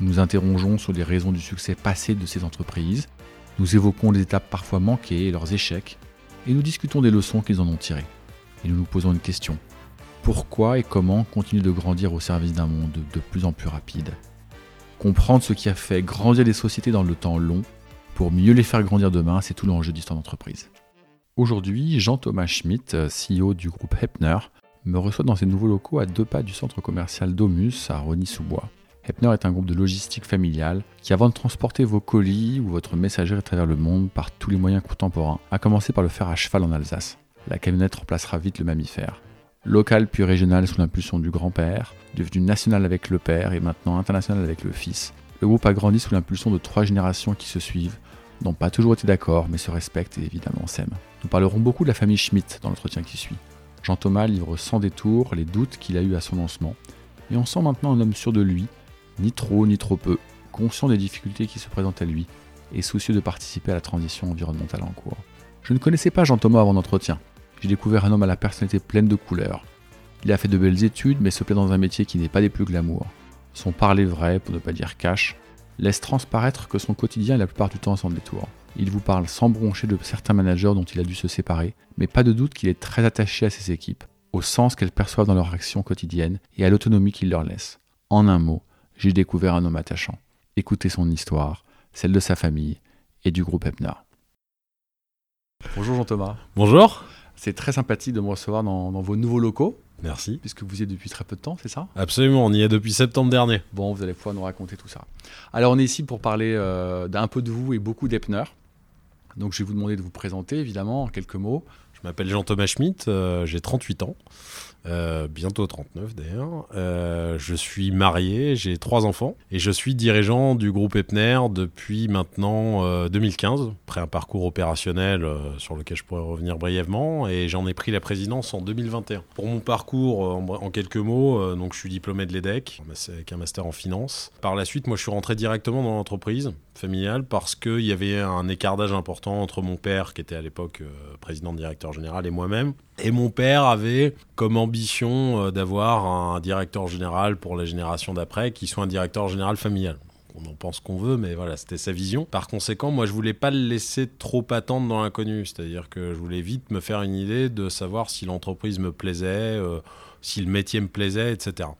Nous interrogeons sur les raisons du succès passé de ces entreprises, nous évoquons les étapes parfois manquées et leurs échecs, et nous discutons des leçons qu'ils en ont tirées. Et nous nous posons une question. Pourquoi et comment continuer de grandir au service d'un monde de plus en plus rapide? Comprendre ce qui a fait grandir les sociétés dans le temps long, pour mieux les faire grandir demain, c'est tout l'enjeu d'histoire d'entreprise. Aujourd'hui, Jean-Thomas Schmitt, CEO du groupe Hepner, me reçoit dans ses nouveaux locaux à deux pas du centre commercial Domus à Rony-sous-Bois. Hepner est un groupe de logistique familiale qui, avant de transporter vos colis ou votre messagerie à travers le monde par tous les moyens contemporains, a commencé par le faire à cheval en Alsace. La camionnette remplacera vite le mammifère. Local puis régional sous l'impulsion du grand-père, devenu national avec le père et maintenant international avec le fils, le groupe a grandi sous l'impulsion de trois générations qui se suivent, n'ont pas toujours été d'accord mais se respectent et évidemment s'aiment. Nous parlerons beaucoup de la famille Schmitt dans l'entretien qui suit. Jean-Thomas livre sans détour les doutes qu'il a eus à son lancement, et on sent maintenant un homme sûr de lui, ni trop ni trop peu, conscient des difficultés qui se présentent à lui et soucieux de participer à la transition environnementale en cours. Je ne connaissais pas Jean Thomas avant l'entretien. J'ai découvert un homme à la personnalité pleine de couleurs. Il a fait de belles études mais se plaît dans un métier qui n'est pas des plus glamour. Son parler vrai, pour ne pas dire cash, laisse transparaître que son quotidien est la plupart du temps sans détour. Il vous parle sans broncher de certains managers dont il a dû se séparer, mais pas de doute qu'il est très attaché à ses équipes, au sens qu'elles perçoivent dans leur action quotidienne et à l'autonomie qu'il leur laisse. En un mot, j'ai découvert un homme attachant. Écoutez son histoire, celle de sa famille et du groupe Epner. Bonjour Jean-Thomas. Bonjour. C'est très sympathique de me recevoir dans, vos nouveaux locaux. Merci. Puisque vous y êtes depuis très peu de temps, c'est ça? Absolument, on y est depuis septembre dernier. Bon, vous allez pouvoir nous raconter tout ça. Alors, on est ici pour parler euh, d'un peu de vous et beaucoup d'Epner. Donc, je vais vous demander de vous présenter, évidemment, en quelques mots. Je m'appelle Jean-Thomas Schmitt, euh, j'ai 38 ans. Euh, bientôt 39 d'ailleurs. Euh, je suis marié, j'ai trois enfants et je suis dirigeant du groupe Epner depuis maintenant 2015, euh, après un parcours opérationnel sur lequel je pourrais revenir brièvement et j'en ai pris la présidence en 2021. Pour mon parcours, en, quelques mots, donc je suis diplômé de l'EDEC avec un master en finance. Par la suite, moi je suis rentré directement dans l'entreprise familiale parce qu'il y avait un écart d'âge important entre mon père, qui était à l'époque président directeur général, et moi-même. Et mon père avait comme ambition euh, d'avoir un directeur général pour la génération d'après qui soit un directeur général familial. On en pense qu'on veut, mais voilà, c'était sa vision. Par conséquent, moi, je voulais pas le laisser trop attendre dans l'inconnu. C'est-à-dire que je voulais vite me faire une idée de savoir si l'entreprise me plaisait, euh, si le métier me plaisait, etc.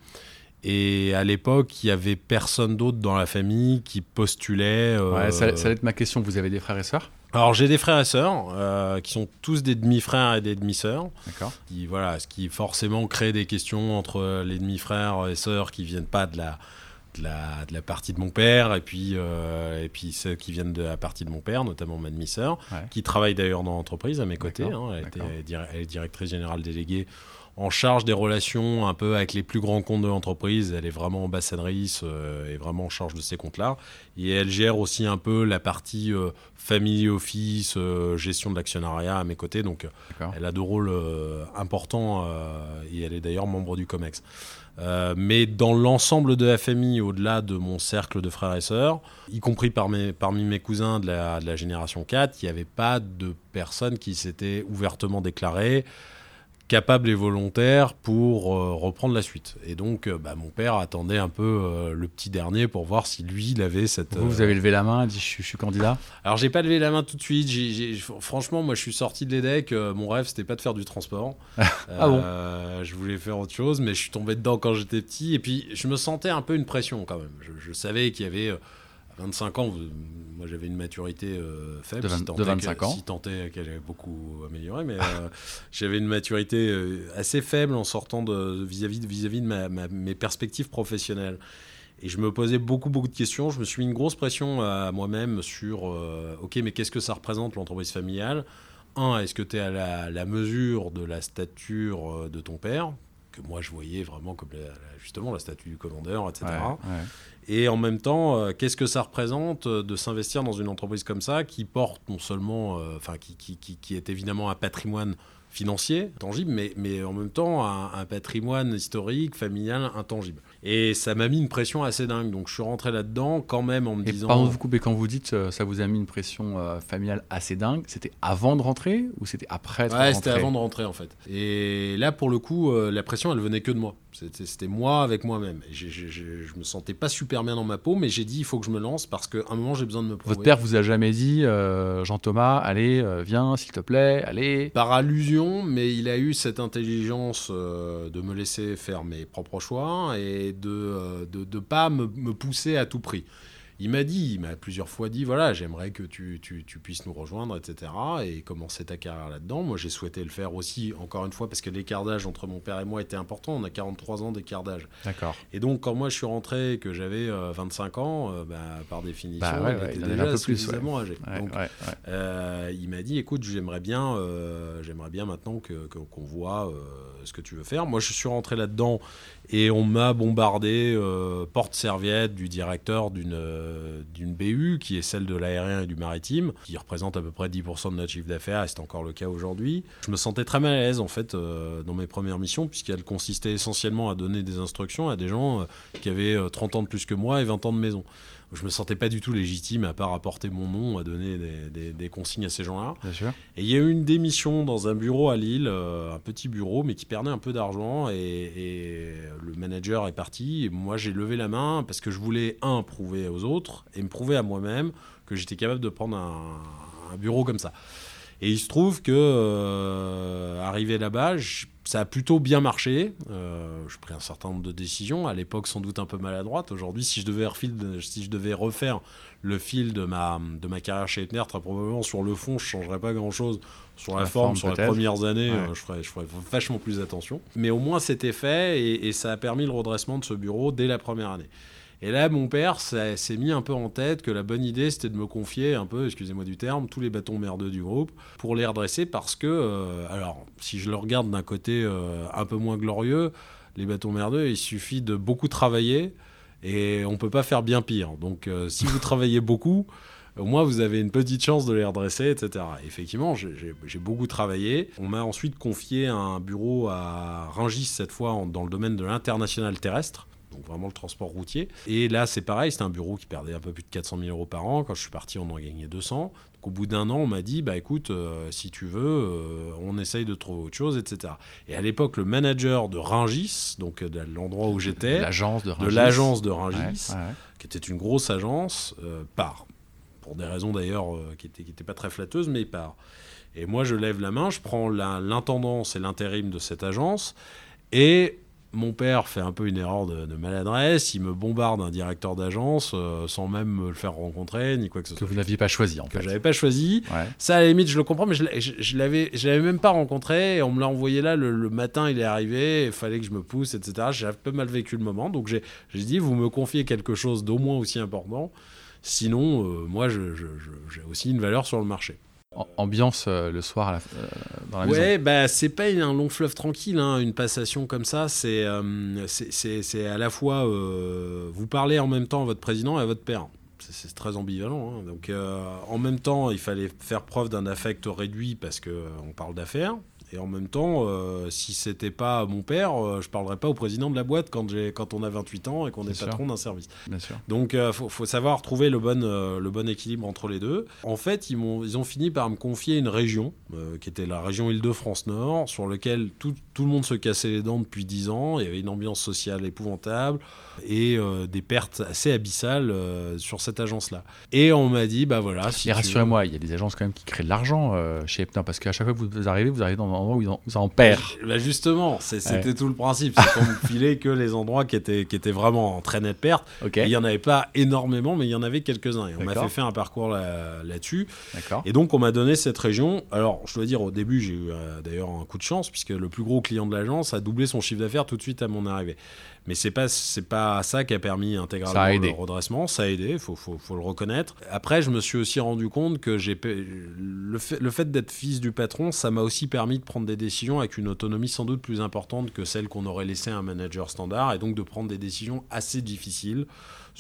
Et à l'époque, il y avait personne d'autre dans la famille qui postulait. Euh, ouais, ça, ça va être ma question. Vous avez des frères et sœurs? Alors j'ai des frères et sœurs euh, qui sont tous des demi-frères et des demi-sœurs. D'accord. Qui voilà, ce qui forcément crée des questions entre les demi-frères et sœurs qui viennent pas de la de la, de la partie de mon père et puis euh, et puis ceux qui viennent de la partie de mon père, notamment ma demi-sœur, qui travaille d'ailleurs dans l'entreprise à mes côtés. Hein. elle est directrice générale déléguée en charge des relations un peu avec les plus grands comptes de l'entreprise. Elle est vraiment ambassadrice euh, et vraiment en charge de ces comptes-là. Et elle gère aussi un peu la partie euh, family office, euh, gestion de l'actionnariat à mes côtés. Donc elle a deux rôles importants et elle est d'ailleurs membre du COMEX. mais dans l'ensemble de la famille, au-delà de mon cercle de frères et sœurs, y compris parmi, parmi mes cousins de la, de la génération 4, il n'y avait pas de personnes qui s'étaient ouvertement déclarées capable et volontaire pour euh, reprendre la suite. Et donc, euh, bah, mon père attendait un peu euh, le petit dernier pour voir si lui, il avait cette. Vous, vous avez levé la main, dit je, suis candidat Alors, j'ai pas levé la main tout de suite. franchement, moi, je suis sorti de l'EDEC. mon rêve, c'était pas de faire du transport. ah bon? Je voulais faire autre chose, mais je suis tombé dedans quand j'étais petit. Et puis, je me sentais un peu une pression quand même. Je, je savais qu'il y avait 25 ans, moi j'avais une maturité euh, faible. De, 25 ans. Si tentait qu'elle avait beaucoup amélioré, mais euh, j'avais une maturité euh, assez faible en sortant vis-à-vis de, vis -vis de mes perspectives professionnelles. Et je me posais beaucoup, beaucoup de questions. Je me suis mis une grosse pression à moi-même sur OK, mais qu'est-ce que ça représente l'entreprise familiale? Un, est-ce que tu es à la, mesure de la stature de ton père? Que moi je voyais vraiment comme justement la statue du commandeur, etc. Et en même temps, euh, qu'est-ce que ça représente euh, de s'investir dans une entreprise comme ça qui porte non seulement, euh, enfin, qui, qui, est évidemment un patrimoine financier, tangible, mais, mais en même temps un, un patrimoine historique, familial, intangible. Et ça m'a mis une pression assez dingue. Donc je suis rentré là-dedans quand même en me Et disant. pardon de vous couper, quand vous dites euh, ça vous a mis une pression euh, familiale assez dingue, c'était avant de rentrer ou c'était après être Ouais, c'était avant de rentrer en fait. Et là, pour le coup, euh, la pression, elle venait que de moi. C'était moi avec moi-même. Je me sentais pas super bien dans ma peau, mais j'ai dit il faut que je me lance parce qu'à un moment, j'ai besoin de me prouver. Votre père vous a jamais dit Jean-Thomas, allez, viens, s'il te plaît, allez. Par allusion, mais il a eu cette intelligence de me laisser faire mes propres choix et de euh, de, de pas me, me pousser à tout prix. Il m'a dit, il m'a plusieurs fois dit, voilà, j'aimerais que tu, tu, tu puisses nous rejoindre, etc. Et commencer ta carrière là-dedans. Moi, j'ai souhaité le faire aussi, encore une fois, parce que l'écart d'âge entre mon père et moi était important. On a 43 ans d'écart d'âge. D'accord. Et donc, quand moi je suis rentré et que j'avais euh, 25 ans, euh, bah, par définition, Bah ouais, était il déjà un peu plus, suffisamment âgé. Donc, euh, il m'a dit, écoute, j'aimerais bien, euh, j'aimerais bien maintenant que, que- qu'on voit euh, ce que tu veux faire. Moi, je suis rentré là-dedans et on m'a bombardé euh, porte-serviette du directeur d'une euh, BU qui est celle de l'aérien et du maritime, qui représente à peu près 10% de notre chiffre d'affaires, et c'est encore le cas aujourd'hui. Je me sentais très mal à l'aise en fait euh, dans mes premières missions, puisqu'elles consistaient essentiellement à donner des instructions à des gens euh, qui avaient euh, 30 ans de plus que moi et 20 ans de maison. Je me sentais pas du tout légitime à part apporter mon nom, à donner des, des- des consignes à ces gens-là. Et il y a eu une démission dans un bureau à Lille, euh, un petit bureau, mais qui perdait un peu d'argent. Et, et le manager est parti. Et moi, j'ai levé la main parce que je voulais, un, prouver aux autres et me prouver à moi-même que j'étais capable de prendre un, un bureau comme ça. Et il se trouve que, euh, arrivé là-bas, je- ça a plutôt bien marché. Euh, j'ai pris un certain nombre de décisions, à l'époque sans doute un peu maladroites. Aujourd'hui, si je devais si je devais refaire le fil de ma, de ma carrière chez Etner, très probablement sur le fond, je ne changerais pas grand-chose. Sur la, La forme, forme, sur les premières années, Ouais. euh, je, ferais, je ferais vachement plus attention. Mais au moins, c'était fait et, et ça a permis le redressement de ce bureau dès la première année. Et là, mon père s'est mis un peu en tête que la bonne idée, c'était de me confier un peu, excusez-moi du terme, tous les bâtons merdeux du groupe pour les redresser parce que, euh, alors, si je le regarde d'un côté euh, un peu moins glorieux, les bâtons merdeux, il suffit de beaucoup travailler et on peut pas faire bien pire. Donc, euh, si vous travaillez beaucoup, au moins vous avez une petite chance de les redresser, etc. Effectivement, j'ai- beaucoup travaillé. On m'a ensuite confié un bureau à Rungis, cette fois dans le domaine de l'international terrestre. Donc vraiment le transport routier. Et là, c'est pareil, c'était un bureau qui perdait un peu plus de 400 000 euros par an. Quand je suis parti, on en gagnait 200. Donc au bout d'un an, on m'a dit, bah écoute, euh, si tu veux, euh, on essaye de trouver autre chose, etc. Et à l'époque, le manager de Rungis, donc euh, de l'endroit où j'étais, L'agence de de Rungis. l'agence de Ouais, Rungis, ouais, ouais. qui était une grosse agence, euh, part. Pour des raisons d'ailleurs qui n'étaient qui étaient pas très flatteuses, mais part. Et moi, je lève la main, je prends l'intendance et l'intérim de cette agence, et mon père fait un peu une erreur de, de maladresse, il me bombarde un directeur d'agence euh, sans même me le faire rencontrer, ni quoi que ce Que soit. vous n'aviez pas choisi en Que fait. j'avais pas choisi. Ouais. Ça, à la limite, je le comprends, mais je, je, je l'avais, je l'avais même pas rencontré. Et on me l'a envoyé là le, le matin, il est arrivé. Il fallait que je me pousse, etc. J'ai un peu mal vécu le moment. Donc j'ai, dit, vous me confiez quelque chose d'au moins aussi important. Sinon, euh, moi, j'ai aussi une valeur sur le marché. Am- Ambiance euh, le soir à la- euh, dans la maison. Ouais, bah, c'est pas un long fleuve tranquille, hein, une passation comme ça. C'est, euh, c'est, à la fois, vous parlez en même temps à votre président et à votre père. C'est, très ambivalent. hein. Donc, en même temps, il fallait faire preuve d'un affect réduit parce que euh, on parle d'affaires. Et en même temps, euh, si c'était pas mon père, euh, je parlerais pas au président de la boîte quand, on a 28 ans et qu'on est patron d'un service. Bien sûr. Donc, il faut, faut savoir trouver le bon, euh, le bon équilibre entre les deux. En fait, ils ont fini par me confier une région, euh, qui était la région Île-de-France Nord, sur laquelle tout, tout le monde se cassait les dents depuis 10 ans. Il y avait une ambiance sociale épouvantable et euh, des pertes assez abyssales euh, sur cette agence-là. Et on m'a dit, bah voilà. Si Et rassurez-moi, il y a des agences quand même qui créent de l'argent euh, chez Epna parce qu'à chaque fois que vous arrivez, vous arrivez dans un endroit où ils en, en perdent. Bah justement, c'est- c'était tout le principe. C'est qu'on filait que les endroits qui étaient, qui étaient vraiment en très nette perte. Ok. Et Il n'y en avait pas énormément, mais il y en avait quelques-uns. Et on m'a fait faire un parcours là- là-dessus. D'accord. Et donc, on m'a donné cette région. Alors, je dois dire, au début, j'ai eu d'ailleurs un coup de chance, puisque le plus gros client de l'agence a doublé son chiffre d'affaires tout de suite à mon arrivée. Mais c'est pas c'est pas ça qui a permis intégralement le redressement. Ça a aidé, faut, faut, faut le reconnaître. Après, je me suis aussi rendu compte que j'ai le fait, le fait d'être fils du patron, ça m'a aussi permis de prendre des décisions avec une autonomie sans doute plus importante que celle qu'on aurait laissée à un manager standard, et donc de prendre des décisions assez difficiles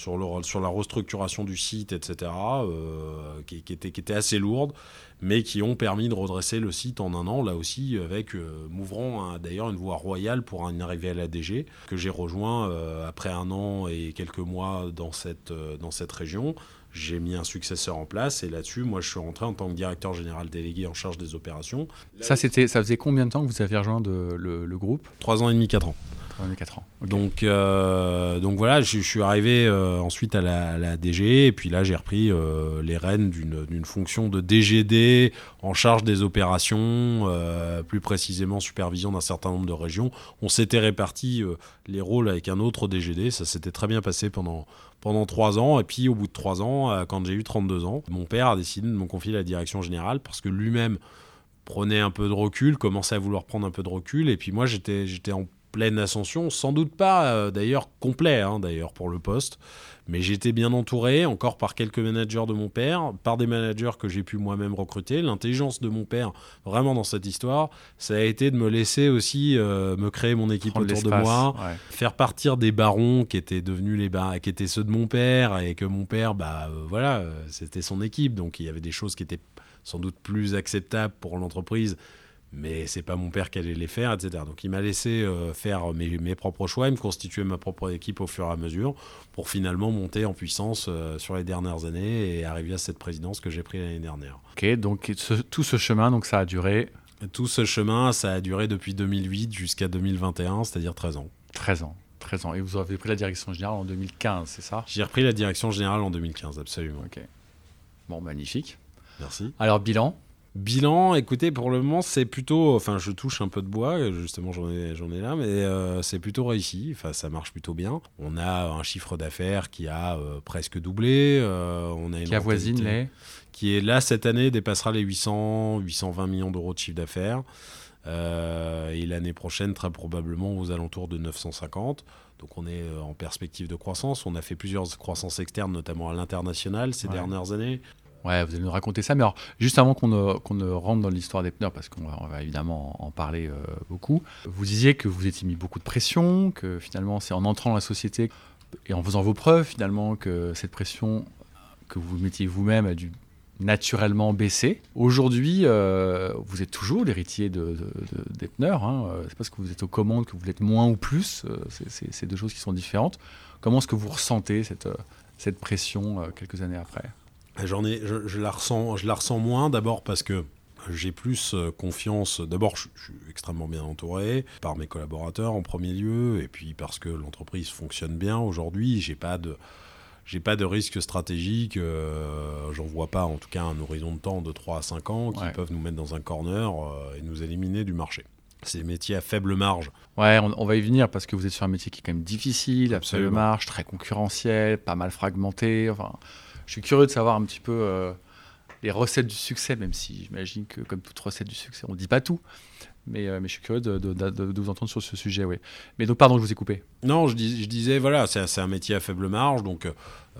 sur, le, sur la restructuration du site, etc., euh, qui, qui, était, qui était assez lourde, mais qui ont permis de redresser le site en un an, là aussi, avec euh, m'ouvrant d'ailleurs une voie royale pour une arrivée à la DG, que j'ai rejoint euh, après un an et quelques mois dans cette, dans cette région. J'ai mis un successeur en place et là-dessus, moi, je suis rentré en tant que directeur général délégué en charge des opérations. Ça, c'était, ça faisait combien de temps que vous avez rejoint de, le, le groupe? Trois ans et demi, quatre ans. 4 ans. Donc, euh, donc voilà, je, suis arrivé euh, ensuite à la, DG, et puis là j'ai repris euh, les rênes d'une fonction de DGD en charge des opérations, plus précisément supervision d'un certain nombre de régions. On s'était réparti les rôles avec un autre DGD, ça s'était très bien passé pendant, pendant 3 ans, et puis au bout de 3 ans, quand j'ai eu 32 ans, mon père a décidé de me confier la direction générale parce que lui-même prenait un peu de recul, commençait à vouloir prendre un peu de recul, et puis moi j'étais en pleine ascension, sans doute pas euh, d'ailleurs complet hein, d'ailleurs pour le poste, mais j'étais bien entouré encore par quelques managers de mon père, par des managers que j'ai pu moi-même recruter. L'intelligence de mon père vraiment dans cette histoire, ça a été de me laisser aussi euh, me créer mon équipe autour de moi, faire partir des barons qui étaient devenus les qui étaient ceux de mon père et que mon père, bah euh, voilà, c'était son équipe, donc il y avait des choses qui étaient sans doute plus acceptables pour l'entreprise mais c'est pas mon père qui allait les faire, etc. Donc il m'a laissé euh, faire mes, mes, propres choix et me constituer ma propre équipe au fur et à mesure pour finalement monter en puissance euh, sur les dernières années et arriver à cette présidence que j'ai prise l'année dernière. Ok, donc tout ce chemin, donc ça a duré? Tout ce chemin, ça a duré depuis 2008 jusqu'à 2021, c'est-à-dire 13 ans. 13 ans. 13 ans. Et vous avez pris la direction générale en 2015, c'est ça? J'ai repris la direction générale en 2015, absolument. Ok. Bon, magnifique. Merci. Alors, bilan? Bilan, écoutez, pour le moment, c'est plutôt. Enfin, je touche un peu de bois, justement, j'en ai, j'en ai là, mais euh, c'est plutôt réussi. Enfin, ça marche plutôt bien. On a un chiffre d'affaires qui a euh, presque doublé. Euh, on a une qui avoisine les. Qui est là, cette année, dépassera les 800, 820 millions d'euros de chiffre d'affaires. et l'année prochaine, très probablement aux alentours de 950. Donc on est en perspective de croissance. On a fait plusieurs croissances externes, notamment à l'international ces dernières années. Ouais, vous allez nous raconter ça. Mais alors, juste avant qu'on ne, rentre dans l'histoire des pneus, parce qu'on va, évidemment en parler euh, beaucoup, vous disiez que vous étiez mis beaucoup de pression, que finalement, c'est en entrant dans la société et en faisant vos preuves, finalement, que cette pression que vous mettiez vous-même a dû naturellement baisser. Aujourd'hui, euh, vous êtes toujours l'héritier de, des pneus. Hein. C'est parce que vous êtes aux commandes que vous l'êtes moins ou plus. Euh, c'est deux choses qui sont différentes. Comment est-ce que vous ressentez cette pression quelques années après? J'en ai, je, la ressens, je la ressens moins d'abord parce que j'ai plus euh, confiance. D'abord, je, suis extrêmement bien entouré par mes collaborateurs en premier lieu, et puis parce que l'entreprise fonctionne bien aujourd'hui. J'ai pas de j'ai pas de risque stratégique, euh, j'en vois pas en tout cas un horizon de temps de 3 à 5 ans qui peuvent nous mettre dans un corner euh, et nous éliminer du marché. C'est des métiers à faible marge. Ouais, on, va y venir parce que vous êtes sur un métier qui est quand même difficile, à faible marge, très concurrentiel, pas mal fragmenté. Enfin, je suis curieux de savoir un petit peu euh, les recettes du succès, même si j'imagine que comme toute recette du succès, on ne dit pas tout. Mais, euh, je suis curieux de, vous entendre sur ce sujet, oui. Mais donc, pardon, je vous ai coupé. Non, je, je disais, voilà, c'est un métier à faible marge, donc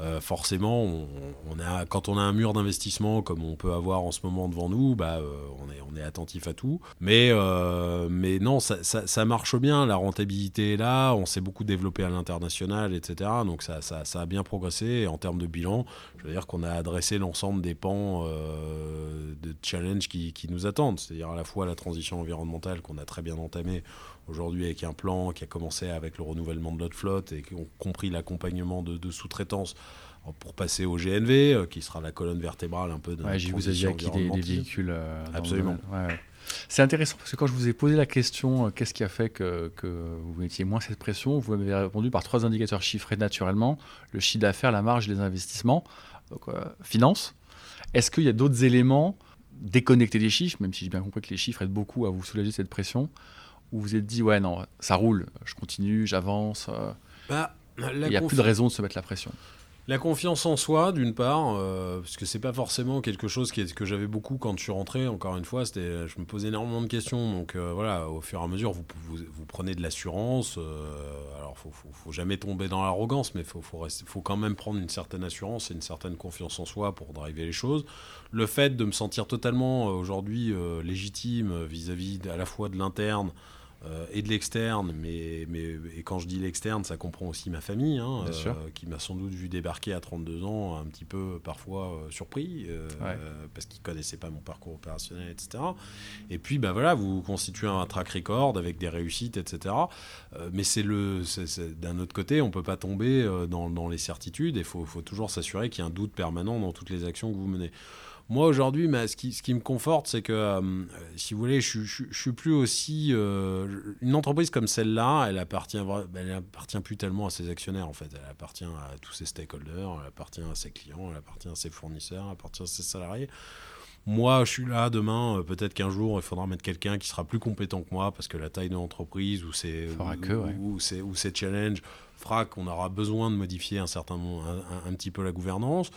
euh, forcément, quand on a un mur d'investissement comme on peut avoir en ce moment devant nous, bah, euh, on, est, attentif à tout. Mais, euh, non, ça, marche bien, la rentabilité est là, on s'est beaucoup développé à l'international, etc. Donc ça, a bien progressé. En termes de bilan, je veux dire qu'on a adressé l'ensemble des pans de challenge qui, qui nous attendent, c'est-à-dire à la fois la transition environnementale qu'on a très bien entamée aujourd'hui avec un plan qui a commencé avec le renouvellement de notre flotte et qui ont compris l'accompagnement de, sous-traitance pour passer au GNV, euh, qui sera la colonne vertébrale un peu de ouais, vous acquis des, véhicules. Euh, Absolument. C'est intéressant parce que quand je vous ai posé la question, euh, qu'est-ce qui a fait que, que, vous mettiez moins cette pression, vous m'avez répondu par trois indicateurs chiffrés naturellement le chiffre d'affaires, la marge, les investissements, donc finance. Est-ce qu'il y a d'autres éléments déconnectés des chiffres, même si j'ai bien compris que les chiffres aident beaucoup à vous soulager cette pression où vous vous êtes dit, ouais, non, ça roule, je continue, j'avance euh, bah, Il n'y a plus de raison de se mettre la pression La confiance en soi, d'une part, euh, parce que c'est pas forcément quelque chose qui est, que j'avais beaucoup quand je suis rentré. Encore une fois, c'était, je me posais énormément de questions. Donc euh, voilà, au fur et à mesure, vous, vous, vous prenez de l'assurance. Euh, alors, faut, faut, faut, jamais tomber dans l'arrogance, mais faut, faut, rester, faut quand même prendre une certaine assurance et une certaine confiance en soi pour driver les choses. Le fait de me sentir totalement aujourd'hui légitime vis-à-vis -vis à la fois de l'interne. Euh, et de l'externe, mais, mais et quand je dis l'externe, ça comprend aussi ma famille, hein, euh, qui m'a sans doute vu débarquer à 32 ans, un petit peu parfois euh, surpris, parce qu'ils connaissaient pas mon parcours opérationnel, etc. Et puis, bah voilà, vous constituez un track record avec des réussites, etc. mais c'est le, d'un autre côté, on peut pas tomber dans, dans les certitudes, et il faut, faut toujours s'assurer qu'il y a un doute permanent dans toutes les actions que vous menez. Moi, aujourd'hui, ce qui, ce qui, me conforte, c'est que, euh, si vous voulez, je, je, suis plus aussi. Euh, une entreprise comme celle-là, elle appartient, elle appartient plus tellement à ses actionnaires, en fait. Elle appartient à tous ses stakeholders, elle appartient à ses clients, elle appartient à ses fournisseurs, elle appartient à ses salariés. Moi, je suis là demain, euh, peut-être qu'un jour, il faudra mettre quelqu'un qui sera plus compétent que moi, parce que la taille de l'entreprise ou ses, ou, ou, ou ses challenges fera qu'on aura besoin de modifier un certain un, un petit peu la gouvernance.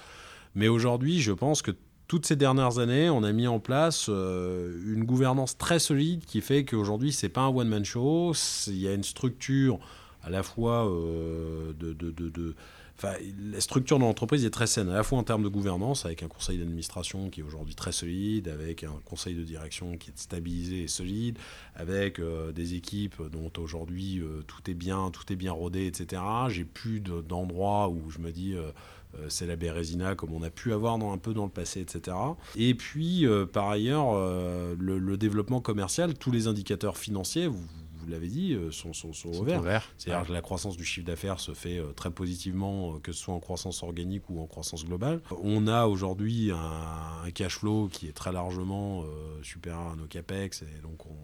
Mais aujourd'hui, je pense que toutes ces dernières années, on a mis en place euh, une gouvernance très solide qui fait qu'aujourd'hui, c'est pas un one-man show. Il y a une structure à la fois euh, de, la structure de l'entreprise est très saine, à la fois en termes de gouvernance, avec un conseil d'administration qui est aujourd'hui très solide, avec un conseil de direction qui est stabilisé et solide, avec euh, des équipes dont aujourd'hui tout est bien, tout est bien rodé, etc. J'ai plus d'endroits où je me dis c'est la Bérésina comme on a pu avoir dans, un peu dans le passé, etc. Et puis, euh, par ailleurs, euh, le, développement commercial, tous les indicateurs financiers, vous, l'avez dit, sont, sont, sont, au vert. C'est-à-dire que la croissance du chiffre d'affaires se fait très positivement, que ce soit en croissance organique ou en croissance globale. On a aujourd'hui un, cash flow qui est très largement supérieur à nos capex, et donc on,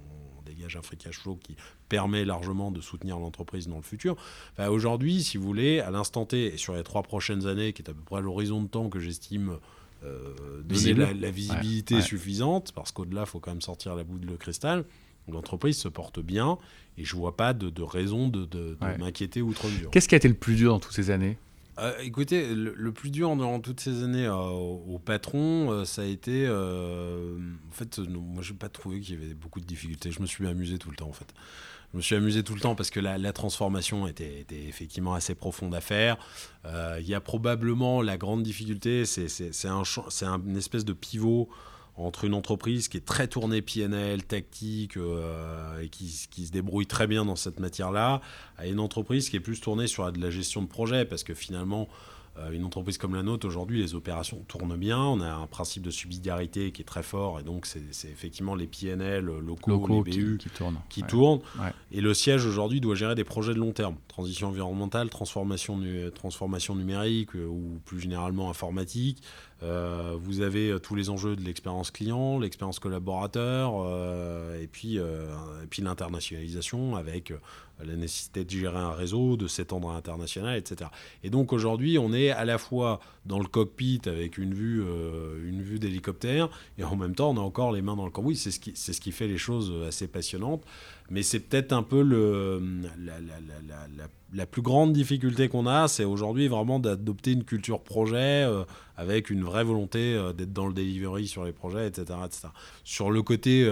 free cash flow qui permet largement de soutenir l'entreprise dans le futur. Aujourd'hui, si vous voulez, à l'instant T, et sur les trois prochaines années, qui est à peu près l'horizon de temps que j'estime euh, donner la, visibilité suffisante, parce qu'au-delà, il faut quand même sortir la boule de cristal. L'entreprise se porte bien et je vois pas de, raison de, de m'inquiéter outre mesure. Qu'est-ce qui a été le plus dur dans toutes ces années? Euh, écoutez, le, plus dur durant toutes ces années euh, au, patron, euh, ça a été. en fait, moi, je n'ai pas trouvé qu'il y avait beaucoup de difficultés. Je me suis amusé tout le temps, en fait. Je me suis amusé tout le temps parce que la, transformation était, effectivement assez profonde à faire. Il y a probablement la grande difficulté, c'est un, un espèce de pivot entre une entreprise qui est très tournée PNL, tactique, euh, et qui, se débrouille très bien dans cette matière-là, à une entreprise qui est plus tournée sur de la gestion de projet, parce que finalement, une entreprise comme la nôtre, aujourd'hui, les opérations tournent bien. On a un principe de subsidiarité qui est très fort. Et donc, c'est effectivement les PNL locaux, les BU qui, qui tournent. Et le siège, aujourd'hui, doit gérer des projets de long terme. Transition environnementale, transformation, transformation numérique euh, ou plus généralement informatique. Euh, vous avez tous les enjeux de l'expérience client, l'expérience collaborateur, et puis, et puis l'internationalisation avec la nécessité de gérer un réseau, de s'étendre à l'international, etc. Et donc aujourd'hui, on est à la fois dans le cockpit avec une vue, euh, vue d'hélicoptère, et en même temps, on a encore les mains dans le cambouis. C'est ce c'est ce qui fait les choses assez passionnantes. Mais c'est peut-être un peu le, la, la, la, la plus grande difficulté qu'on a, c'est aujourd'hui vraiment d'adopter une culture projet euh, avec une vraie volonté euh, d'être dans le delivery sur les projets, etc. etc. Sur le côté,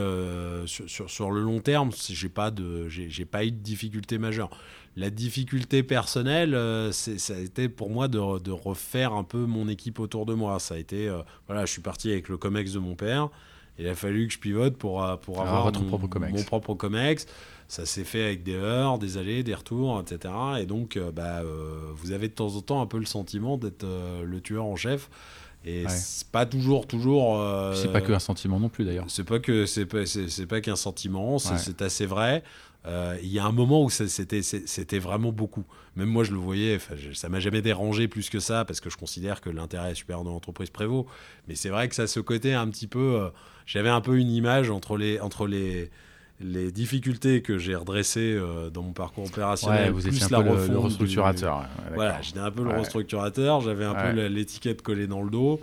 sur, sur, sur, le long terme, j'ai pas pas eu de difficulté majeure. La difficulté personnelle, euh, ça a été pour moi de, de, refaire un peu mon équipe autour de moi. Ça a été, euh, voilà, je suis parti avec le COMEX de mon père. Il a fallu que je pivote pour, euh, pour avoir votre mon, propre COMEX. mon propre COMEX. Ça s'est fait avec des heures, des allées, des retours, etc. Et donc, bah, vous avez de temps en temps un peu le sentiment d'être le tueur en chef. Et c'est pas toujours, toujours. c'est pas qu'un sentiment non plus d'ailleurs. C'est pas que c'est pas, c'est, pas qu'un sentiment, c'est assez vrai. Euh, il y a un moment où c'était vraiment beaucoup. Même moi, je le voyais. Ça m'a jamais dérangé plus que ça parce que je considère que l'intérêt supérieur de l'entreprise prévaut. Mais c'est vrai que ça ce côté un petit peu. Euh, j'avais un peu une image entre les entre les les difficultés que j'ai redressées euh, dans mon parcours opérationnel, vous plus la le, le, restructurateur. voilà, j'étais un peu le restructurateur, j'avais un peu l'étiquette collée dans le dos.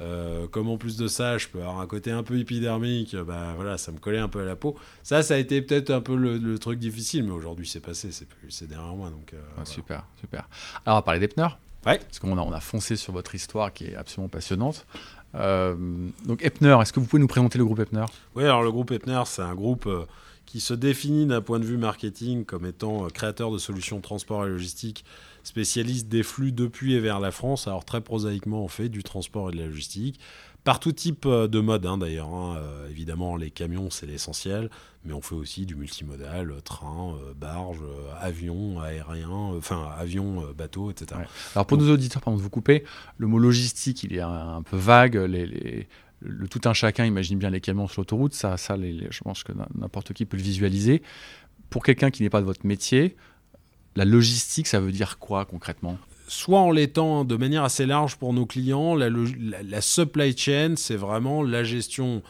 Euh, comme en plus de ça, je peux avoir un côté un peu épidermique, bah voilà, ça me collait un peu à la peau. Ça, ça a été peut-être un peu le, truc difficile, mais aujourd'hui c'est passé, c'est derrière moi. Donc, euh, Super, super. Alors on va parler des pneus. Ouais. Parce qu'on a, on a foncé sur votre histoire qui est absolument passionnante. Euh, donc Epner, est-ce que vous pouvez nous présenter le groupe Epner? Oui, alors le groupe Epner, c'est un groupe euh, qui se définit d'un point de vue marketing comme étant euh, créateur de solutions de transport et logistique, spécialiste des flux depuis et vers la France. Alors très prosaïquement, on fait du transport et de la logistique par tout type euh, de mode hein, d'ailleurs. hein. Euh, évidemment, les camions, c'est l'essentiel, mais on fait aussi du multimodal, euh, train, euh, barge, euh, avion, aérien, enfin avion, bateau, etc. Ouais. Alors pour nos auditeurs, pardon de vous couper, le mot logistique, il est un, un peu vague. Les, les- le tout un chacun imagine bien les camions sur l'autoroute. Ça, ça les- je pense que n'importe qui peut le visualiser. Pour quelqu'un qui n'est pas de votre métier, la logistique, ça veut dire quoi concrètement? Soit en l'étant de manière assez large pour nos clients, la, log- la- la supply chain, c'est vraiment la gestion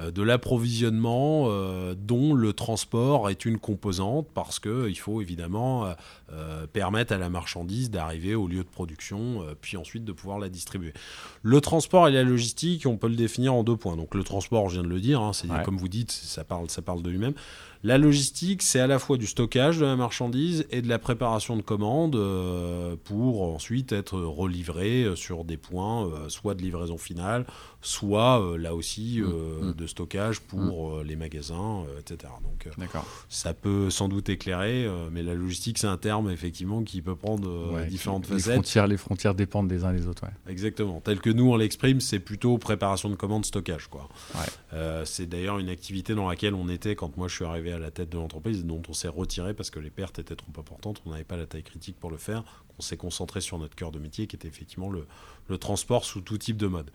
euh, de l'approvisionnement euh, dont le transport est une composante parce qu'il faut évidemment euh, euh, permettre à la marchandise d'arriver au lieu de production euh, puis ensuite de pouvoir la distribuer. Le transport et la logistique, on peut le définir en deux points. Donc le transport, je viens de le dire, hein, c'est Ouais. comme vous dites, ça parle, ça parle de lui-même. La logistique, c'est à la fois du stockage de la marchandise et de la préparation de commandes euh, pour ensuite être relivré euh, sur des points, euh, soit de livraison finale, soit là aussi euh, Mm. de stockage pour euh, les magasins, etc. Donc ça peut sans doute éclairer, mais la logistique, c'est un terme effectivement qui peut prendre Ouais, différentes les facettes. frontières, les frontières dépendent des uns des autres. ouais. Exactement. Tel que nous, on l'exprime, c'est plutôt préparation de commandes, stockage. Quoi. Ouais. Euh, c'est d'ailleurs une activité dans laquelle on était quand moi je suis arrivé à la tête de l'entreprise, dont on s'est retiré parce que les pertes étaient trop importantes, on n'avait pas la taille critique pour le faire. On s'est concentré sur notre cœur de métier qui était effectivement le, le transport sous tout type de mode.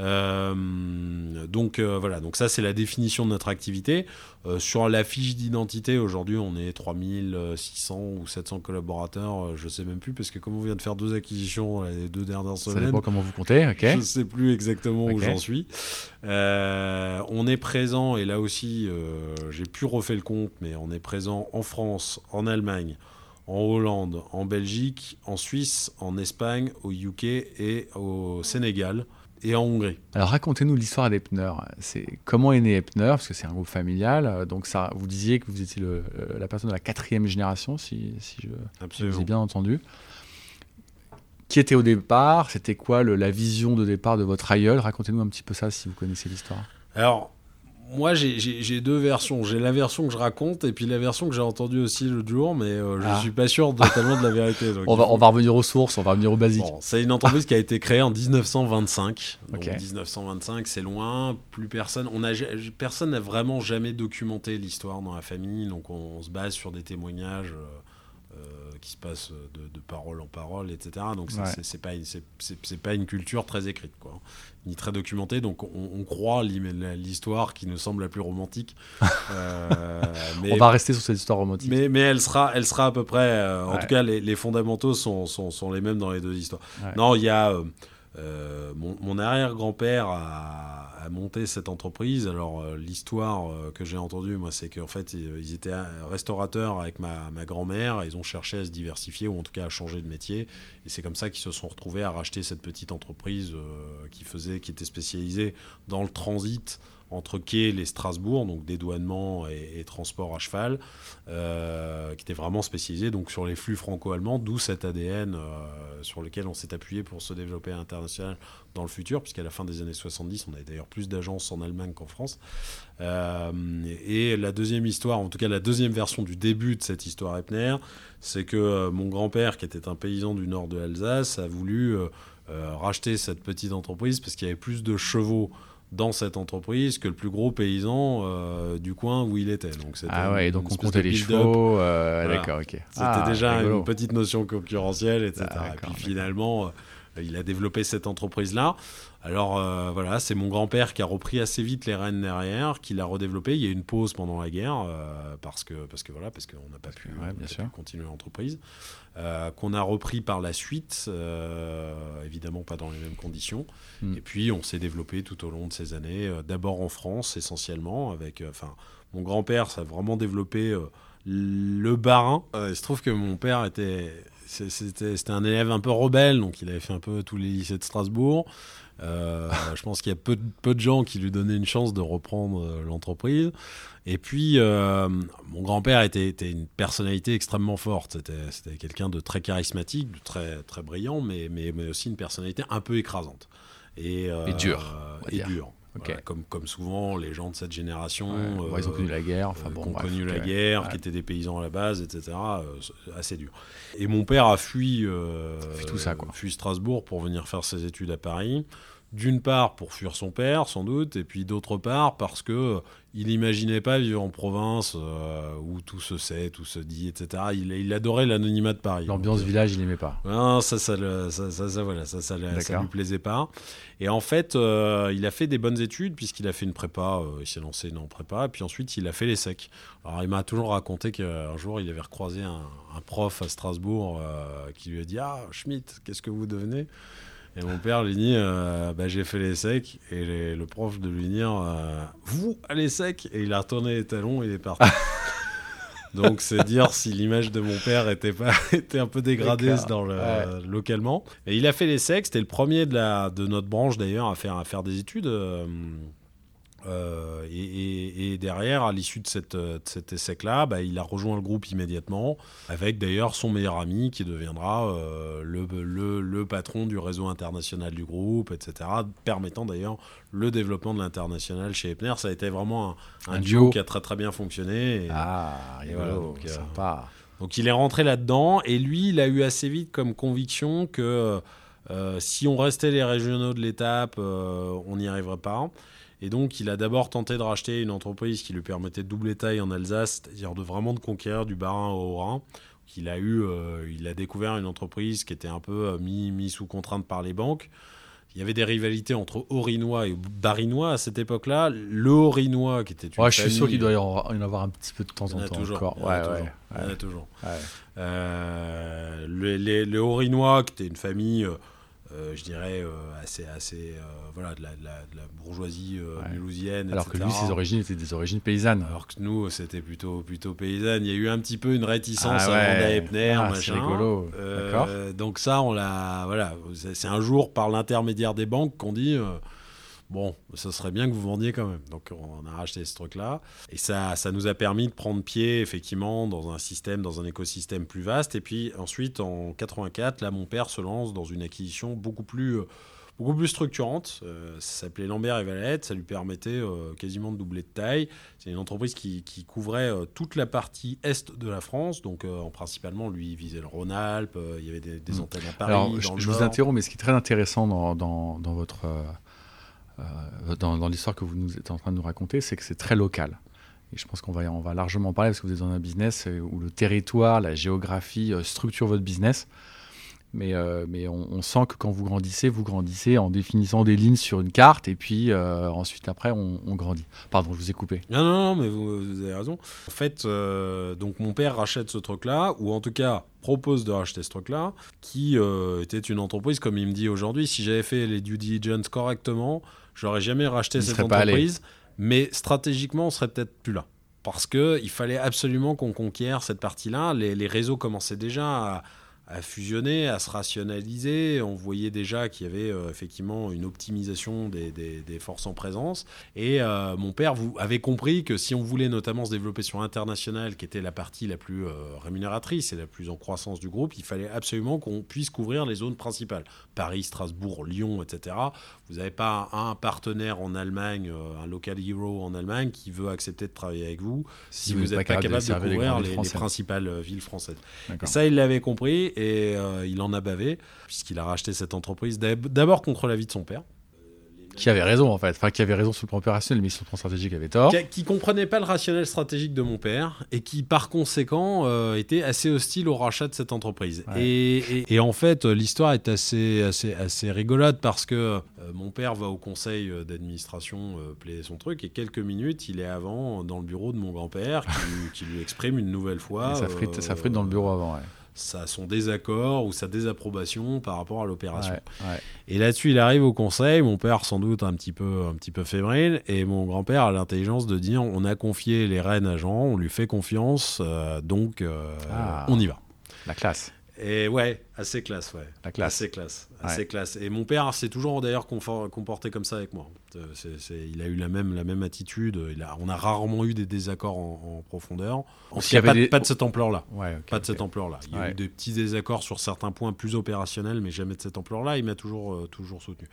Euh, donc euh, voilà, donc ça c'est la définition de notre activité. Euh, sur la fiche d'identité, aujourd'hui on est 3600 ou 700 collaborateurs, je sais même plus, parce que comme on vient de faire deux acquisitions les deux dernières Ça semaines, dépend comment vous comptez. Ok. je ne sais plus exactement où j'en suis. On est présent, et là aussi, j'ai pu refaire le compte, mais on est présent en France, en Allemagne, en Hollande, en Belgique, en Suisse, en Espagne, au UK et au Sénégal et en Hongrie. Alors racontez-nous l'histoire d'Epner. C'est comment est né Epner? Parce que c'est un groupe familial. Donc ça, vous disiez que vous étiez le- euh, la personne de la quatrième génération, si, si je, vous ai bien entendu. Qui était au départ? C'était quoi le- la vision de départ de votre aïeul? Racontez-nous un petit peu ça si vous connaissez l'histoire. Alors, moi, j'ai- deux versions. J'ai la version que je raconte et puis la version que j'ai entendue aussi l'autre jour, mais euh, je Ah. suis pas sûr totalement de la vérité. donc On va, on va revenir aux sources, on va revenir aux basiques. Bon, c'est une entreprise qui a été créée en 1925. Donc Ok. 1925, c'est loin. Plus personne, on a, personne n'a vraiment jamais documenté l'histoire dans la famille. Donc on, on se base sur des témoignages euh, qui se passent de, de parole en parole, etc. Donc c'est Ouais. c'est- pas, une- c'est- pas une culture très écrite, quoi, ni très documentée. Donc on, on croit l'histoire qui nous semble la plus romantique. Euh, mais, on va rester sur cette histoire romantique. mais, mais elle, sera, elle sera à peu près. euh, En Ouais. tout cas, les, les fondamentaux sont, sont, sont les mêmes dans les deux histoires. Ouais. Non, il y a. euh, mon, arrière-grand-père a, monté cette entreprise. Alors, euh, l'histoire euh, que j'ai entendue, moi, c'est qu'en fait, ils, étaient restaurateurs avec ma, ma grand-mère. Ils ont cherché à se diversifier ou en tout cas à changer de métier. Et c'est comme ça qu'ils se sont retrouvés à racheter cette petite entreprise qui, faisait, qui était spécialisée dans le transit entre Kiel et Strasbourg, donc dédouanement et, et transport à cheval, euh, qui était vraiment spécialisé donc sur les flux franco-allemands, d'où cet ADN euh, sur lequel on s'est appuyé pour se développer à l'international dans le futur, puisqu'à la fin des années 70, on avait d'ailleurs plus d'agences en Allemagne qu'en France. Euh, et la deuxième histoire, en tout cas la deuxième version du début de cette histoire Epner, c'est que mon grand-père, qui était un paysan du nord de l'Alsace, a voulu racheter cette petite entreprise parce qu'il y avait plus de chevaux dans cette entreprise que le plus gros paysan euh, du coin où il était. Donc c'était ah ouais, donc on comptait les chevaux. euh, Voilà. D'accord, ok. C'était Ah, déjà rigolo. une petite notion concurrentielle, etc. Ah, et puis finalement, euh, il a développé cette entreprise-là. Alors voilà, c'est mon grand-père qui a repris assez vite les rênes derrière, qui l'a redéveloppé. Il y a eu une pause pendant la guerre parce que parce que voilà, parce qu'on n'a pas pu, ouais, on n'a bien pas sûr. pu continuer l'entreprise, euh, qu'on a repris par la suite, euh, évidemment pas dans les mêmes conditions. Mm. Et puis on s'est développé tout au long de ces années, euh, d'abord en France essentiellement, avec, enfin, mon grand-père, ça a vraiment développé. le barin. Il se trouve que mon père était c'était un élève un peu rebelle, donc il avait fait un peu tous les lycées de Strasbourg. Euh, je pense qu'il y a peu, peu, de gens qui lui donnaient une chance de reprendre euh, l'entreprise. Et puis, euh, mon grand-père était, était, une personnalité extrêmement forte. C'était quelqu'un de très charismatique, de très, très brillant, mais, mais, mais, aussi une personnalité un peu écrasante. Et, et dur. Et dur comme, comme souvent, les gens de cette génération. Euh, ils ont connu la guerre. Enfin, bon, ont connu la guerre, qui étaient des paysans à la base, etc. Euh, assez dur. Et mon père a fui, euh, tout ça, quoi. fui Strasbourg pour venir faire ses études à Paris d'une part pour fuir son père, sans doute, et puis d'autre part parce que euh, il n'imaginait pas vivre en province euh, où tout se sait, tout se dit, etc. Il, adorait l'anonymat de Paris. L'ambiance village, il n'aimait pas. Non, ça, ça, ça, ça, voilà, ça, ça, lui plaisait pas. Et en fait, euh, il a fait des bonnes études puisqu'il a fait une prépa. il s'est lancé dans prépa, et puis ensuite il a fait les secs. Alors il m'a toujours raconté qu'un jour il avait recroisé un, un prof à Strasbourg qui lui a dit Ah, Schmitt, qu'est-ce que vous devenez? Et mon père lui dit euh, bah, J'ai fait les secs. Et le prof de lui dire euh, Vous, allez sec Et il a retourné les talons et il est parti. Donc c'est dire si l'image de mon père était pas était un peu dégradée dans le, localement. Et il a fait les secs, c'était le premier de la de notre branche d'ailleurs à faire à faire des études. Euh, euh, et, derrière, à l'issue de, cette, cet essai-là, bah, il a rejoint le groupe immédiatement, avec d'ailleurs son meilleur ami qui deviendra euh, le, le, le, patron du réseau international du groupe, etc., permettant d'ailleurs le développement de l'international chez Epner. Ça a été vraiment un, duo. qui a très très bien fonctionné. ah, donc, euh, sympa. donc il est rentré là-dedans, et lui, il a eu assez vite comme conviction que si on restait les régionaux de l'étape, on n'y arriverait pas. Et donc, il a d'abord tenté de racheter une entreprise qui lui permettait de doubler taille en Alsace, c'est-à-dire de vraiment de conquérir du Bas-Rhin au Haut-Rhin. Il a eu, euh, il a découvert une entreprise qui était un peu euh, mis, mis, sous contrainte par les banques. Il y avait des rivalités entre Haut-Rhinois et Barinois à cette époque-là. Le Haut-Rhinois, qui était une ouais, je suis sûr qu'il doit y en avoir un petit peu de temps en, temps toujours, encore. Il y en a toujours. le, le Haut-Rhinois, qui était une famille euh, je dirais, euh, assez, assez euh, voilà, de la, de, la, bourgeoisie mulhousienne. Alors que lui, ses origines étaient des origines paysannes. Alors que nous, c'était plutôt, plutôt paysanne. Il y a eu un petit peu une réticence ah à Epner, ah, machin. rigolo. donc ça, on l'a, voilà, c'est un jour par l'intermédiaire des banques qu'on dit bon, ça serait bien que vous vendiez quand même. Donc on a racheté ce truc-là. Et ça, ça nous a permis de prendre pied, effectivement, dans un système, dans un écosystème plus vaste. Et puis ensuite, en 84, là, mon père se lance dans une acquisition beaucoup plus... Euh, beaucoup plus structurante. Euh, ça s'appelait Lambert et Valette. Ça lui permettait euh, quasiment de doubler de taille. C'est une entreprise qui, couvrait toute la partie est de la France. Donc, en principalement, lui, il visait le Rhône-Alpes. il y avait des, mmh. antennes à Paris. Alors, je, vous interromps, mais ce qui est très intéressant dans, dans, dans votre euh, dans, l'histoire que vous nous êtes en train de nous raconter, c'est que c'est très local. Et je pense qu'on va, on va largement parler parce que vous êtes dans un business euh, où le territoire, la géographie euh, structure votre business. Mais, on, sent que quand vous grandissez, vous grandissez en définissant des lignes sur une carte et puis ensuite après on, grandit. Pardon, je vous ai coupé. Non, non, non, mais vous, avez raison. En fait, donc mon père rachète ce truc-là, ou en tout cas propose de racheter ce truc-là, qui était une entreprise, comme il me dit aujourd'hui, si j'avais fait les due diligence correctement, J'aurais jamais racheté cette entreprise, mais stratégiquement, on serait peut-être plus là. Parce qu'il fallait absolument qu'on conquiert cette partie-là. Les, les, réseaux commençaient déjà à, à fusionner, à se rationaliser. On voyait déjà qu'il y avait euh, effectivement une optimisation des, des, forces en présence. Et euh, mon père vous, avait compris que si on voulait notamment se développer sur l'international, qui était la partie la plus euh, rémunératrice et la plus en croissance du groupe, il fallait absolument qu'on puisse couvrir les zones principales. Paris, Strasbourg, Lyon, etc. Vous n'avez pas un partenaire en Allemagne, un local hero en Allemagne qui veut accepter de travailler avec vous si, vous n'êtes pas, capable de, couvrir les, principales villes françaises. Et ça, il l'avait compris et euh, il en a bavé, puisqu'il a racheté cette entreprise d'abord contre l'avis de son père. Qui avait raison en fait, enfin qui avait raison sur le plan opérationnel, mais sur le plan stratégique avait tort. Qui, ne comprenait pas le rationnel stratégique de mon père et qui par conséquent euh, était assez hostile au rachat de cette entreprise. Et, en fait, l'histoire est assez, assez, assez rigolote parce que euh, mon père va au conseil d'administration plaider son truc et quelques minutes, il est avant dans le bureau de mon grand-père qui, lui exprime une nouvelle fois. ça frite, ça frite dans le bureau avant, ouais sa, son désaccord ou sa désapprobation par rapport à l'opération. Et là-dessus, il arrive au conseil, mon père sans doute un petit peu, un petit peu fébrile, et mon grand-père a l'intelligence de dire on a confié les rênes à Jean, on lui fait confiance, euh, donc euh, ah. on y va. La classe. Et ouais, assez classe, ouais. La classe. Assez classe, assez classe. Et mon père s'est toujours d'ailleurs comporté comme ça avec moi. il a eu la même, la même attitude. Il a, on a rarement eu des désaccords en, profondeur. En tout pas, pas, de cette ampleur-là. pas de cette ampleur-là. Il y a eu des petits désaccords sur certains points plus opérationnels, mais jamais de cette ampleur-là. Il m'a toujours, euh, toujours soutenu.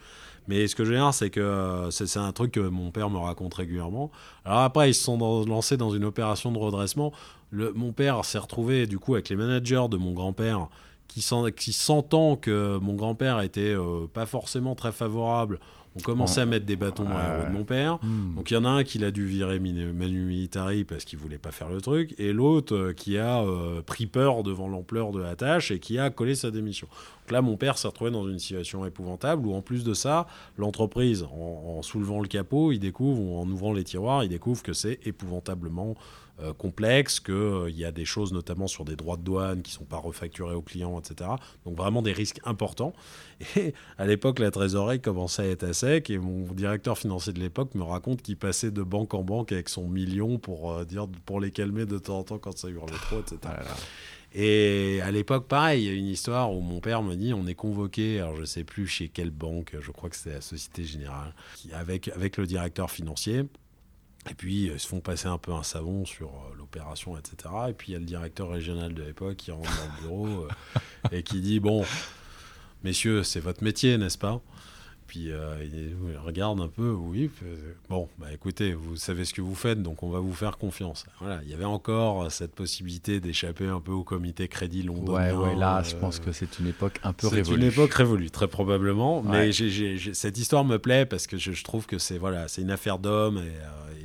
Mais ce que je veux dire, c'est que euh, c'est un truc que mon père me raconte régulièrement. Alors après, ils se sont lancés dans une opération de redressement mon père s'est retrouvé du coup avec les managers de mon grand-père qui, qui sentant que mon grand-père était euh, pas forcément très favorable, ont commencé à mettre des bâtons dans la roue de mon père. Hmm. Donc il y en a un qui l'a dû virer Manu Militari parce qu'il voulait pas faire le truc, et l'autre euh, qui a euh, pris peur devant l'ampleur de la tâche et qui a collé sa démission. Donc là, mon père s'est retrouvé dans une situation épouvantable où en plus de ça, l'entreprise, en, en, soulevant le capot, il découvre, ou en ouvrant les tiroirs, il découvre que c'est épouvantablement euh, complexe, qu'il euh, y a des choses notamment sur des droits de douane qui ne sont pas refacturés aux clients, etc. Donc vraiment des risques importants. Et à l'époque, la trésorerie commençait à être à sec et mon directeur financier de l'époque me raconte qu'il passait de banque en banque avec son million pour, euh, dire, pour les calmer de temps en temps quand ça hurlait trop, etc. Ah et à l'époque, pareil, il y a une histoire où mon père me dit on est convoqué, alors je ne sais plus chez quelle banque, je crois que c'était la Société Générale, avec, avec le directeur financier. Et puis, ils se font passer un peu un savon sur euh, l'opération, etc. Et puis, il y a le directeur régional de l'époque qui rentre dans le bureau euh, et qui dit Bon, messieurs, c'est votre métier, n'est-ce pas? Puis euh, il regarde un peu, oui. Bon, bah écoutez, vous savez ce que vous faites, donc on va vous faire confiance. Voilà, il y avait encore cette possibilité d'échapper un peu au comité crédit londonien. Ouais, ouais, là, je pense que c'est une époque un peu révolue. C'est une époque révolue, très probablement. Mais cette histoire me plaît parce que je, trouve que c'est voilà, c'est une affaire d'homme et,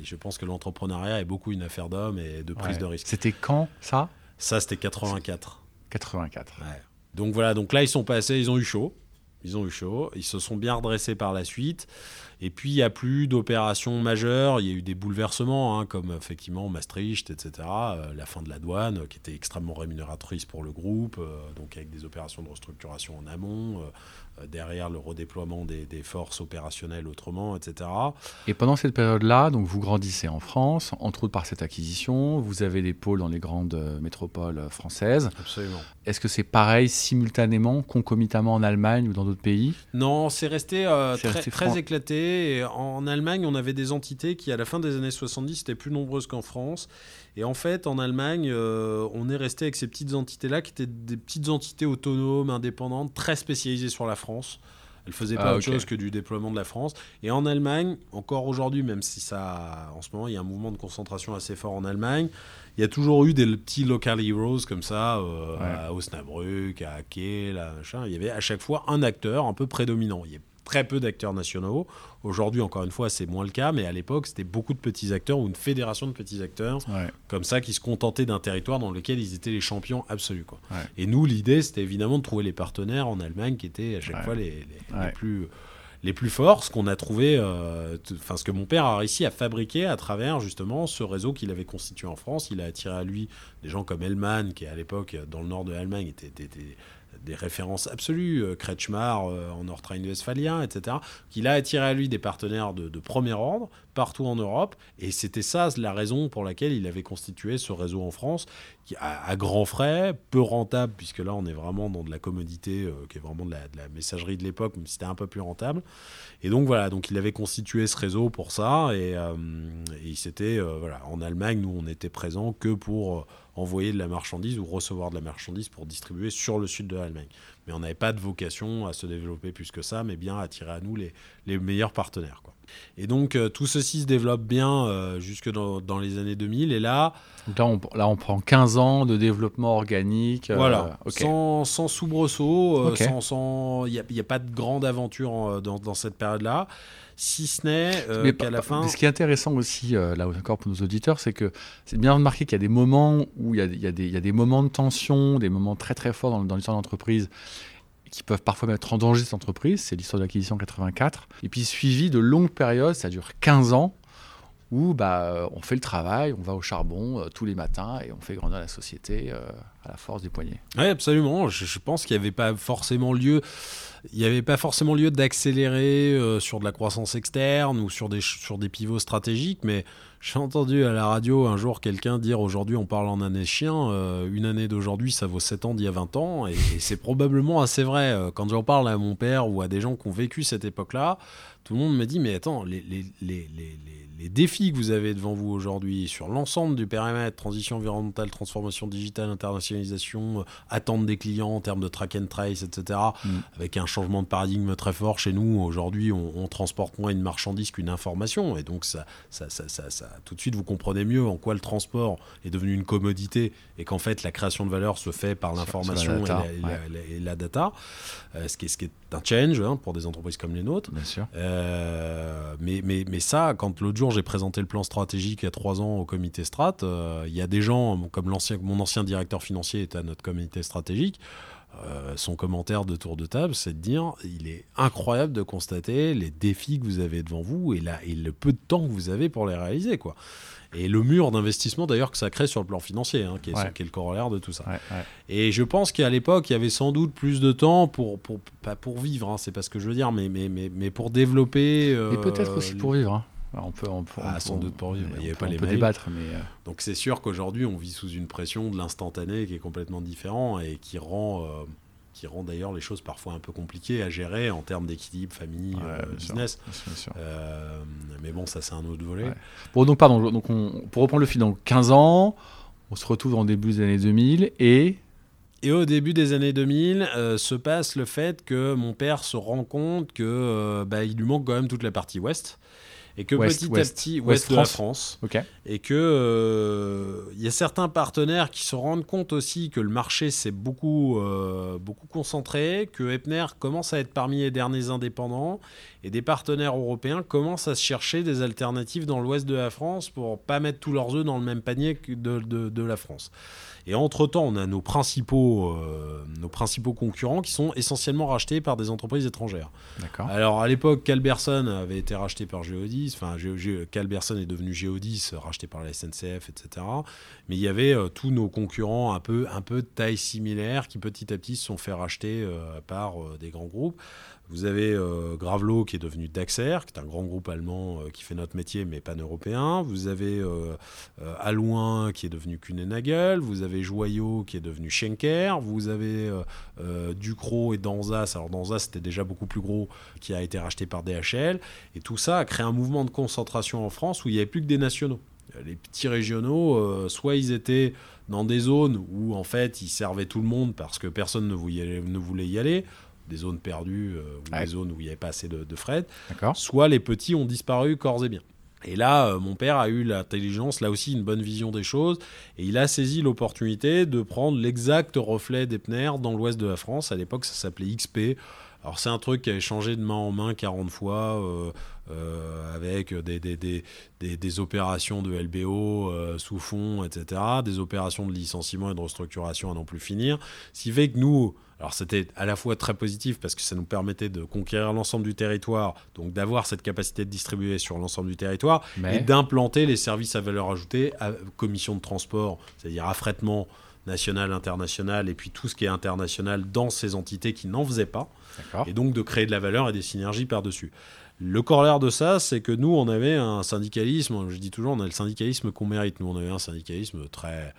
je pense que l'entrepreneuriat est beaucoup une affaire d'homme et de prise de risque. C'était quand ça? Ça, c'était 84. 84. Donc voilà, donc là, ils sont passés, ils ont eu chaud. Ils ont eu chaud. Ils se sont bien redressés par la suite. Et puis, il n'y a plus d'opérations majeures. Il y a eu des bouleversements, hein, comme effectivement Maastricht, etc. Euh, la fin de la douane, qui était extrêmement rémunératrice pour le groupe, euh, donc avec des opérations de restructuration en amont. Euh, derrière le redéploiement des, forces opérationnelles autrement, etc. Et pendant cette période-là, donc vous grandissez en France, entre autres par cette acquisition, vous avez des pôles dans les grandes métropoles françaises. Absolument. Est-ce que c'est pareil simultanément, concomitamment en Allemagne ou dans d'autres pays? Non, c'est resté, très, très éclaté. En Allemagne, on avait des entités qui, à la fin des années 70, étaient plus nombreuses qu'en France. Et en fait, en Allemagne, euh, on est resté avec ces petites entités-là qui étaient des petites entités autonomes, indépendantes, très spécialisées sur la France. Elles faisaient pas ah, autre chose que du déploiement de la France. Et en Allemagne, encore aujourd'hui, même si ça, en ce moment, il y a un mouvement de concentration assez fort en Allemagne, il y a toujours eu des petits local heroes comme ça, euh, à Osnabrück, à là, machin. Il y avait à chaque fois un acteur un peu prédominant. Il y a très peu d'acteurs nationaux. Aujourd'hui, encore une fois, c'est moins le cas, mais à l'époque, c'était beaucoup de petits acteurs ou une fédération de petits acteurs comme ça qui se contentaient d'un territoire dans lequel ils étaient les champions absolus. Quoi. Et nous, l'idée, c'était évidemment de trouver les partenaires en Allemagne qui étaient à chaque fois les, plus les plus forts, ce qu'on a trouvé, euh, enfin ce que mon père a réussi à fabriquer à travers justement ce réseau qu'il avait constitué en France. Il a attiré à lui des gens comme Hellman, qui à l'époque dans le nord de l'Allemagne était, était, des références absolues, euh, Kretschmar euh, en Nordrhein-Westphalien, etc., qu'il a attiré à lui des partenaires de, premier ordre partout en Europe. Et c'était ça la raison pour laquelle il avait constitué ce réseau en France, qui, à, grands frais, peu rentable, puisque là on est vraiment dans de la commodité, euh, qui est vraiment de la, messagerie de l'époque, mais c'était un peu plus rentable. Et donc voilà, donc il avait constitué ce réseau pour ça. Et, et il s'était, voilà, en Allemagne, nous on n'était présents que pour envoyer de la marchandise ou recevoir de la marchandise pour distribuer sur le sud de l'Allemagne. Mais on n'avait pas de vocation à se développer plus que ça, mais bien à attirer à nous les, les meilleurs partenaires. Quoi. Et donc euh, tout ceci se développe bien euh, jusque dans, dans, les années 2000. Et là, là on, là, on prend 15 ans de développement organique. Euh, voilà, sans, sans soubresaut, il n'y a, a, pas de grande aventure dans, dans cette période-là si ce n'est qu'à la fin. Ce qui est intéressant aussi, là encore pour nos auditeurs, c'est que c'est bien remarqué qu'il y a des moments où il y a, il y a, des, il y a des, moments de tension, des moments très très forts dans, dans l'histoire de l'entreprise qui peuvent parfois mettre en danger cette entreprise. C'est l'histoire de l'acquisition 84. Et puis suivi de longues périodes, ça dure 15 ans, où bah, on fait le travail, on va au charbon tous les matins et on fait grandir la société à la force des poignets. Oui, absolument. Je, je pense qu'il n'y avait pas forcément lieu il n'y avait pas forcément lieu d'accélérer euh, sur de la croissance externe ou sur des, sur des pivots stratégiques, mais j'ai entendu à la radio un jour quelqu'un dire aujourd'hui on parle en année chien, euh, une année d'aujourd'hui ça vaut 7 ans d'il y a 20 ans, et, c'est probablement assez vrai. Euh, quand j'en parle à mon père ou à des gens qui ont vécu cette époque-là, tout le monde me dit mais attends, les, défis que vous avez devant vous aujourd'hui sur l'ensemble du périmètre, transition environnementale, transformation digitale, internationalisation, attente des clients en termes de track and trace, etc., mm. avec un changement de paradigme très fort chez nous, aujourd'hui on, transporte moins une marchandise qu'une information, et donc ça, ça, ça, ça, tout de suite vous comprenez mieux en quoi le transport est devenu une commodité, et qu'en fait la création de valeur se fait par l'information et, la data, euh, ce, qui est, ce qui est un change hein, pour des entreprises comme les nôtres. Bien sûr. Euh, mais, mais, mais ça, quand l'autre jour j'ai présenté le plan stratégique il y a trois ans au comité Strat, euh, il y a des gens, comme mon ancien directeur financier est à notre comité stratégique, euh, son commentaire de tour de table, c'est de dire il est incroyable de constater les défis que vous avez devant vous et, et le peu de temps que vous avez pour les réaliser. quoi. Et le mur d'investissement d'ailleurs que ça crée sur le plan financier, hein, qui, est, le corollaire de tout ça. Et je pense qu'à l'époque, il y avait sans doute plus de temps pour, pour pas pour vivre, hein, c'est pas ce que je veux dire, mais, mais, mais, mais pour développer. Euh, et peut-être aussi pour vivre. Hein. On peut, on ah, sans doute pour vivre. Il y avait pas les peut débattre, mais euh, donc c'est sûr qu'aujourd'hui on vit sous une pression de l'instantané qui est complètement différent et qui rend euh, qui rend d'ailleurs les choses parfois un peu compliquées à gérer en termes d'équilibre famille euh, business. Mais bon, ça c'est un autre volet. Bon, donc pardon, donc on, pour reprendre le fil, dans 15 ans, on se retrouve en début des années 2000 et et au début des années 2000, euh, se passe le fait que mon père se rend compte que bah, il lui manque quand même toute la partie ouest et que petit à petit ouest, de la France. Et que euh, il y a certains partenaires qui se rendent compte aussi que le marché s'est beaucoup euh, beaucoup concentré que Epner commence à être parmi les derniers indépendants et des partenaires européens commencent à se chercher des alternatives dans l'ouest de la France pour pas mettre tous leurs œufs dans le même panier que de, de, de la France et entre-temps, on a nos principaux, euh, nos principaux concurrents qui sont essentiellement rachetés par des entreprises étrangères. Alors à l'époque, Calberson avait été racheté par Geodis, enfin Calberson est devenu Geodis, racheté par la SNCF, etc. Mais il y avait euh, tous nos concurrents un peu, un peu de taille similaire qui petit à petit se sont fait racheter euh, par des grands groupes. Vous avez euh, Gravelot qui est devenu Daxer, qui est un grand groupe allemand euh, qui fait notre métier mais pan-européen. Vous avez euh, euh qui est devenu Kunenagel. Vous avez Joyau qui est devenu Schenker. Vous avez Ducrot et Danzas. Alors Danzas c'était déjà beaucoup plus gros, qui a été racheté par DHL. Et tout ça a créé un mouvement de concentration en France où il n'y avait plus que des nationaux. Les petits régionaux, soit ils étaient dans des zones où en fait ils servaient tout le monde parce que personne ne voulait y aller des zones perdues euh, ou des zones où il n'y avait pas assez de, fret, soit les petits ont disparu corps et bien. Et là, euh, mon père a eu l'intelligence, là aussi une bonne vision des choses, et il a saisi l'opportunité de prendre l'exact reflet d'Epner dans l'ouest de la France. À l'époque, ça s'appelait XP. Alors c'est un truc qui avait changé de main en main 40 fois, euh, euh, avec des, des, des, des, opérations de LBO sous fond, etc., des opérations de licenciement et de restructuration à n'en plus finir. Ce qui fait que nous, alors c'était à la fois très positif parce que ça nous permettait de conquérir l'ensemble du territoire, donc d'avoir cette capacité de distribuer sur l'ensemble du territoire et d'implanter les services à valeur ajoutée, à commission de transport, c'est-à-dire affrètement national, international, et puis tout ce qui est international dans ces entités qui n'en faisaient pas, et donc de créer de la valeur et des synergies par-dessus. Le corollaire de ça, c'est que nous, on avait un syndicalisme, je dis toujours, on a le syndicalisme qu'on mérite, nous, on avait un syndicalisme très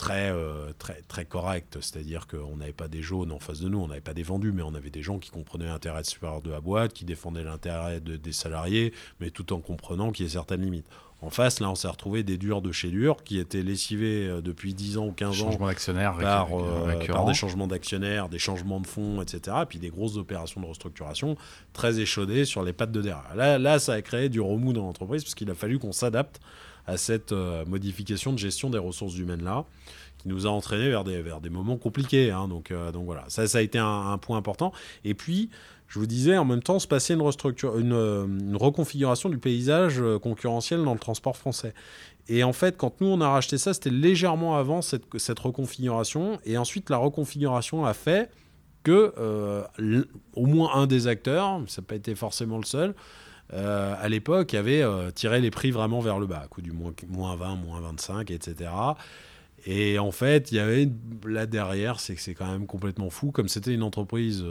très, euh, très, très correct. C'est-à-dire qu'on n'avait pas des jaunes en face de nous, on n'avait pas des vendus, mais on avait des gens qui comprenaient l'intérêt supérieur de la boîte, qui défendaient l'intérêt des salariés, mais tout en comprenant qu'il y a certaines limites. En face, là, on s'est retrouvé des durs de chez durs qui étaient lessivés euh, depuis 10 ans ou 15 ans par, euh, par, des changements d'actionnaires, des changements de fonds, etc. Et puis des grosses opérations de restructuration très échaudées sur les pattes de derrière. Là, là ça a créé du remous dans l'entreprise parce qu'il a fallu qu'on s'adapte à cette euh, modification de gestion des ressources humaines-là, qui nous a entraîné vers des, vers des moments compliqués. Hein. donc, euh, donc voilà, ça, ça a été un, point important. Et puis, je vous disais, en même temps, se passait une, une, euh, une reconfiguration du paysage concurrentiel dans le transport français. Et en fait, quand nous, on a racheté ça, c'était légèrement avant cette, cette, reconfiguration. Et ensuite, la reconfiguration a fait que au moins un des acteurs, ça n'a pas été forcément le seul, à l'époque, avait tiré les prix vraiment vers le bas, à coup du moins, moins 20, moins 25, etc. Et en fait, il y avait là derrière, c'est que c'est quand même complètement fou, comme c'était une entreprise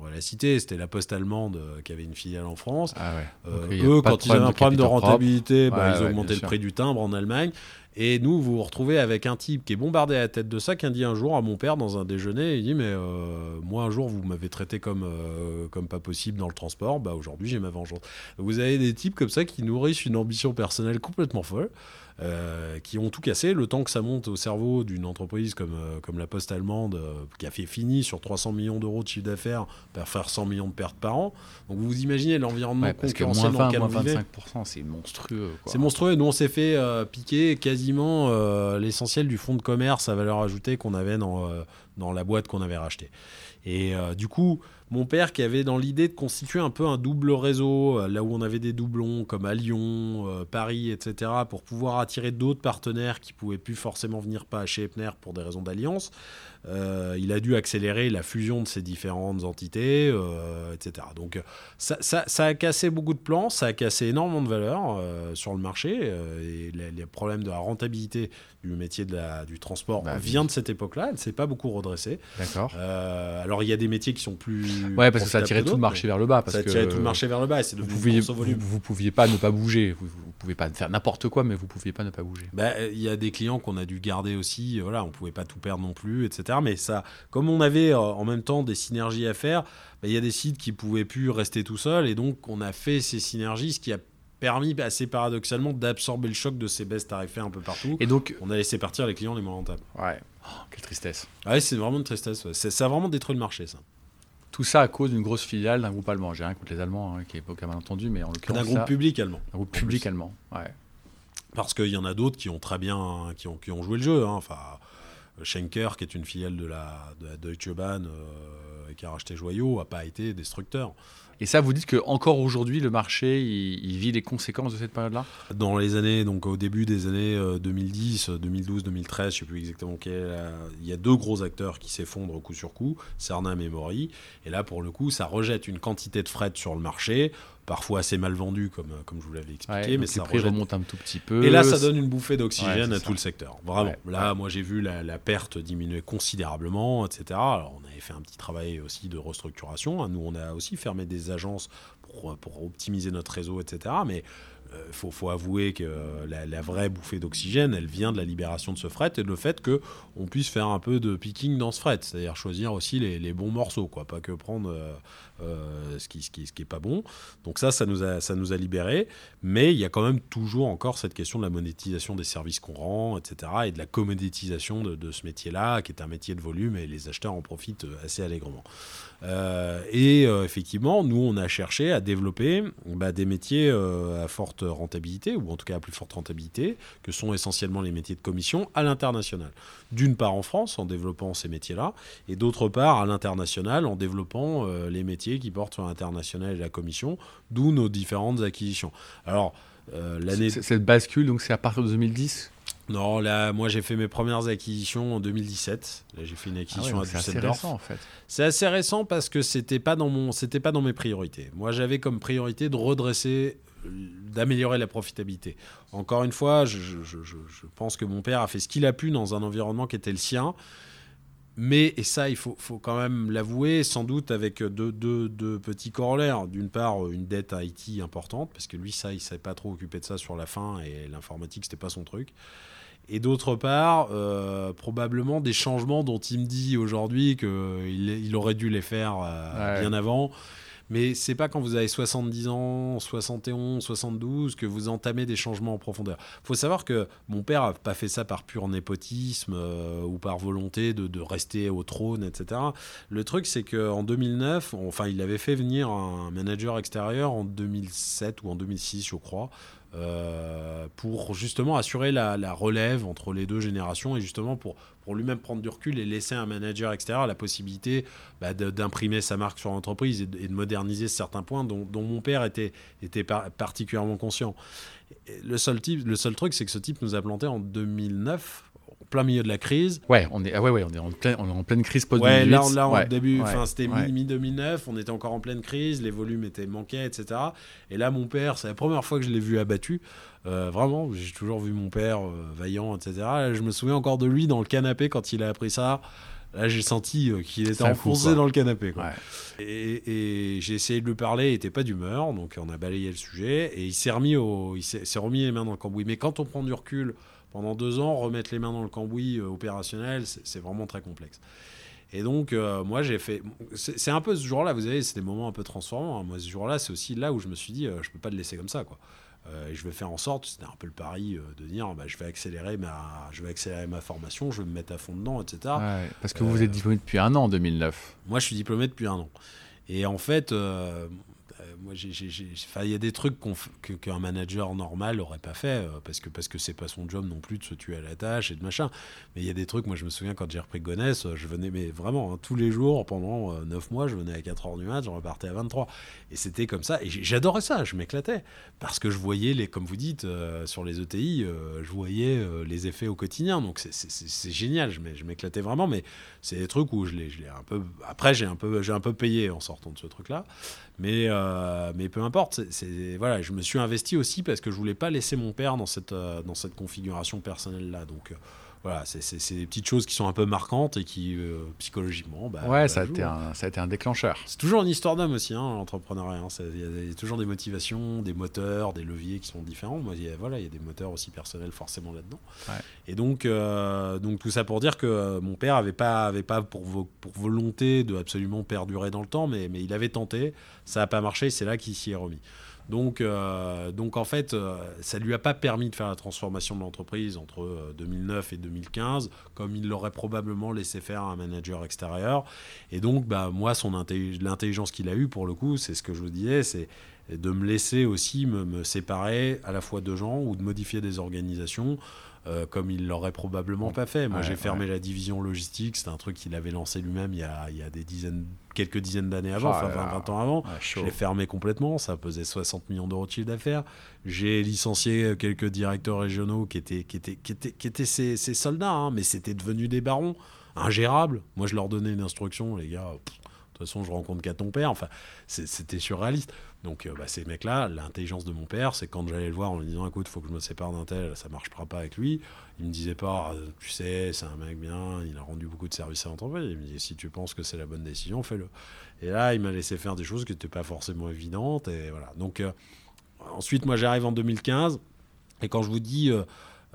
on va la citer, c'était la Poste allemande euh, qui avait une filiale en France. Ah euh, eux, quand ils avaient un problème de rentabilité, bah, ils ont augmenté le prix du timbre en Allemagne. Et nous, vous vous retrouvez avec un type qui est bombardé à la tête de ça, qui dit un jour à mon père dans un déjeuner, il dit mais euh, moi un jour vous m'avez traité comme comme pas possible dans le transport, bah aujourd'hui j'ai ma vengeance. Vous avez des types comme ça qui nourrissent une ambition personnelle complètement folle. Euh, qui ont tout cassé. Le temps que ça monte au cerveau d'une entreprise comme, euh, comme la Poste allemande, euh, qui a fait fini sur 300 millions d'euros de chiffre d'affaires, pour faire 100 millions de pertes par an. Donc vous imaginez l'environnement ouais, concurrentiel dans lequel on 25%, c'est monstrueux. C'est monstrueux. Nous, on s'est fait piquer quasiment l'essentiel du fonds de commerce à valeur ajoutée qu'on avait dans, dans la boîte qu'on avait rachetée. Et du coup, mon père qui avait dans l'idée de constituer un peu un double réseau, euh, là où on avait des doublons comme à Lyon, euh, Paris, etc., pour pouvoir attirer d'autres partenaires qui pouvaient plus forcément venir pas chez Epner pour des raisons d'alliance. Euh, il a dû accélérer la fusion de ces différentes entités, euh, etc. Donc ça, a cassé beaucoup de plans, ça a cassé énormément de valeur euh, sur le marché. et les, problèmes de la rentabilité du métier de la, du transport bah, vient de cette époque-là. Elle ne s'est pas beaucoup redressée. D'accord. alors il y a des métiers qui sont plus. Ouais, parce que ça a tiré tout le marché vers le bas. Parce ça a tiré tout le marché vers le bas et c'est vous pouviez, vous, vous, pouviez pas ne pas bouger. Vous, vous pouviez pas faire n'importe quoi, mais vous pouviez pas ne pas bouger. Bah, il y a des clients qu'on a dû garder aussi. Voilà, on pouvait pas tout perdre non plus, etc. Mais ça, comme on avait euh, en même temps des synergies à faire, bah, il y a des sites qui pouvaient plus rester tout seuls, et donc on a fait ces synergies, ce qui a permis assez paradoxalement d'absorber le choc de ces baisses tarifaires un peu partout. Et donc, on a laissé partir les clients les moins rentables. Ouais. Oh, quelle tristesse. Ouais, c'est vraiment une tristesse. Ça a vraiment détruit le marché, ça. Tout ça à cause d'une grosse filiale d'un groupe allemand. J'ai rien contre les Allemands, hein, qui est aucun malentendu, mais en l'occurrence. D'un groupe public allemand. Un groupe public allemand, ouais. Parce qu'il y en a d'autres qui ont très bien, qui ont, qui ont joué le jeu. Hein. Enfin, Schenker, qui est une filiale de la, de la Deutsche Bahn euh, et qui a racheté Joyau, n'a pas été destructeur. Et ça, vous dites que encore aujourd'hui, le marché, il, vit les conséquences de cette période-là? Dans les années, donc au début des années 2010, 2012, 2013, je ne sais plus exactement quel, euh, il y a deux gros acteurs qui s'effondrent coup sur coup, Cernam et Mori. Et là, pour le coup, ça rejette une quantité de fret sur le marché parfois assez mal vendu, comme, comme je vous l'avais expliqué. mais ça remonte un tout petit peu. Et là, ça donne une bouffée d'oxygène à tout le secteur. Vraiment. là, moi, j'ai vu la, perte diminuer considérablement, etc. Alors, on avait fait un petit travail aussi de restructuration. Nous, on a aussi fermé des agences pour, pour optimiser notre réseau, etc. Mais il euh, faut, avouer que la, vraie bouffée d'oxygène, elle vient de la libération de ce fret et de le fait qu'on puisse faire un peu de picking dans ce fret, c'est-à-dire choisir aussi les, bons morceaux, quoi, pas que prendre euh, euh, ce, qui, ce, pas bon. Donc ça, ça nous a, ça nous a libéré, mais il y a quand même toujours encore cette question de la monétisation des services qu'on rend, etc., et de la commoditisation de ce métier-là, qui est un métier de volume, et les acheteurs en profitent assez allègrement. Euh, et euh, effectivement, nous, on a cherché à développer bah, des métiers euh, à forte rentabilité, ou en tout cas à plus forte rentabilité, que sont essentiellement les métiers de commission à l'international. D'une part en France, en développant ces métiers-là, et d'autre part à l'international, en développant les métiers qui portent sur l'international et la commission, d'où nos différentes acquisitions. Alors. Cette bascule, donc c'est à partir de 2010 non, là, moi j'ai fait mes premières acquisitions en 2017. Là, j'ai fait une acquisition ah à Düsseldorf. C'est assez récent en fait. C'est assez récent parce que c'était pas dans mon, c'était pas dans mes priorités. Moi, j'avais comme priorité de redresser, d'améliorer la profitabilité. Encore une fois, je, pense que mon père a fait ce qu'il a pu dans un environnement qui était le sien. Mais, et ça, il faut, faut quand même l'avouer, sans doute avec deux, deux petits corollaires. D'une part, une dette à IT importante, parce que lui, ça, il ne savait pas trop occuper de ça sur la fin, et l'informatique, c'était pas son truc. Et d'autre part, euh, probablement des changements dont il me dit aujourd'hui qu'il il aurait dû les faire euh, bien avant. Mais c'est pas quand vous avez 70 ans, 71, 72 que vous entamez des changements en profondeur. Il faut savoir que mon père n'a pas fait ça par pur népotisme euh, ou par volonté de, de, rester au trône, etc. Le truc, c'est qu'en 2009, enfin, il avait fait venir un manager extérieur en 2007 ou en 2006, je crois, euh, pour justement assurer la, relève entre les deux générations et justement pour, pour lui-même prendre du recul et laisser un manager extérieur la possibilité bah, d'imprimer sa marque sur l'entreprise et, de moderniser certains points dont, mon père était, était particulièrement conscient. le seul, type, le seul truc, c'est que ce type nous a planté en 2009 plein milieu de la crise. Ouais, on est, ah ouais, ouais, on est en pleine, on est en pleine crise post Ouais, 2008. là, là, Ouais, début, ouais, enfin, c'était ouais. mi-2009, on était encore en pleine crise, les volumes étaient manqués, etc. Et là, mon père, c'est la première fois que je l'ai vu abattu. Euh, vraiment, j'ai toujours vu mon père euh, vaillant, etc. Là, je me souviens encore de lui dans le canapé quand il a appris ça. Là, j'ai senti euh, qu'il était enfoncé dans le canapé. quoi. Ouais. Et, et j'ai essayé de lui parler, il était pas d'humeur, donc on a balayé le sujet. Et il s'est remis, au, il s'est s'est remis les mains dans le cambouis. Mais quand on prend du recul pendant deux ans, remettre les mains dans le cambouis euh, opérationnel, c'est vraiment très complexe. Et donc, euh, moi, j'ai fait. C'est un peu ce jour-là, vous savez, c'est des moments un peu transformants. hein. Moi, ce jour-là, c'est aussi là où je me suis dit, euh, je peux pas le laisser comme ça, quoi. Euh, et je vais faire en sorte, c'était un peu le pari de dire, bah, je vais accélérer ma, je vais accélérer ma formation, je vais me mettre à fond dedans, etc. Ouais, parce que vous Euh, êtes diplômé depuis un an en 2009. Moi, je suis diplômé depuis un an. Et en fait, moi, j'ai- enfin, il y a des trucs qu'un manager normal n'aurait pas fait, euh, parce que parce que c'est pas son job non plus de se tuer à la tâche et de machin. Mais il y a des trucs, moi, je me souviens quand j'ai repris Gonesse, euh, je venais, mais vraiment, hein, tous les jours, pendant euh, 9 mois, je venais à 4h du mat, je repartais à 23. Et c'était comme ça. Et j'adorais ça, je m'éclatais. Parce que je voyais, comme vous dites, euh, sur les ETI, euh, je voyais euh, les effets au quotidien. Donc c'est- génial, je m'é- je m'éclatais vraiment. Mais c'est des trucs où je l'ai un peu. Après, j'ai un peu payé en sortant de ce truc-là. Mais, euh, mais peu importe. voilà, je me suis investi aussi parce que je voulais pas laisser mon père dans cette, euh, configuration personnelle-là. Euh, voilà, c'est- des petites choses qui sont un peu marquantes et qui, euh, psychologiquement. Bah, ouais, bah, ça a, été hein. un, ça a été un déclencheur. C'est toujours une histoire d'homme aussi, hein, l'entrepreneuriat. hein. Il y, a toujours des motivations, des moteurs, des leviers qui sont différents. Moi, il y a, voilà, il y a des moteurs aussi personnels forcément là-dedans. Ouais. Et donc, euh, donc, tout ça pour dire que euh, mon père avait pas, avait pas pour, vo- pour volonté de absolument perdurer dans le temps, mais, mais il avait tenté. Ça n'a pas marché, c'est là qu'il s'y est remis. Donc, euh, donc en fait, euh, ça lui a pas permis de faire la transformation de l'entreprise entre euh, 2009 et 2015, comme il l'aurait probablement laissé faire à un manager extérieur. Et donc, bah, moi, son intelli- l'intelligence qu'il a eue, pour le coup, c'est ce que je vous disais, c'est de me laisser aussi me séparer à la fois de gens ou de modifier des organisations. Euh, comme il l'aurait probablement pas fait. Moi, Ouais, j'ai fermé la division logistique. C'est un truc qu'il avait lancé lui-même il y a, il y a des dizaines, quelques dizaines d'années avant, Oh enfin là 20, là. 20 ans avant. Ouais, Je l'ai fermé complètement, ça pesait 60 millions d'euros de chiffre d'affaires. J'ai licencié quelques directeurs régionaux qui étaient, qui étaient, qui étaient, qui étaient ces, ces soldats, hein, mais c'était devenu des barons ingérables. Moi, je leur donnais une instruction, les gars. de toute façon, je rencontre qu'à ton père. Enfin, c'était surréaliste. Donc, euh, bah, ces mecs-là, l'intelligence de mon père, c'est quand j'allais le voir en lui disant Écoute, faut que je me sépare d'un tel, ça marchera pas avec lui. Il me disait pas Ah, Tu sais, c'est un mec bien, il a rendu beaucoup de services à l'entreprise. Il me dit Si tu penses que c'est la bonne décision, fais-le. Et là, il m'a laissé faire des choses qui n'étaient pas forcément évidentes. Et voilà. Donc, euh, ensuite, moi, j'arrive en 2015. Et quand je vous dis, euh,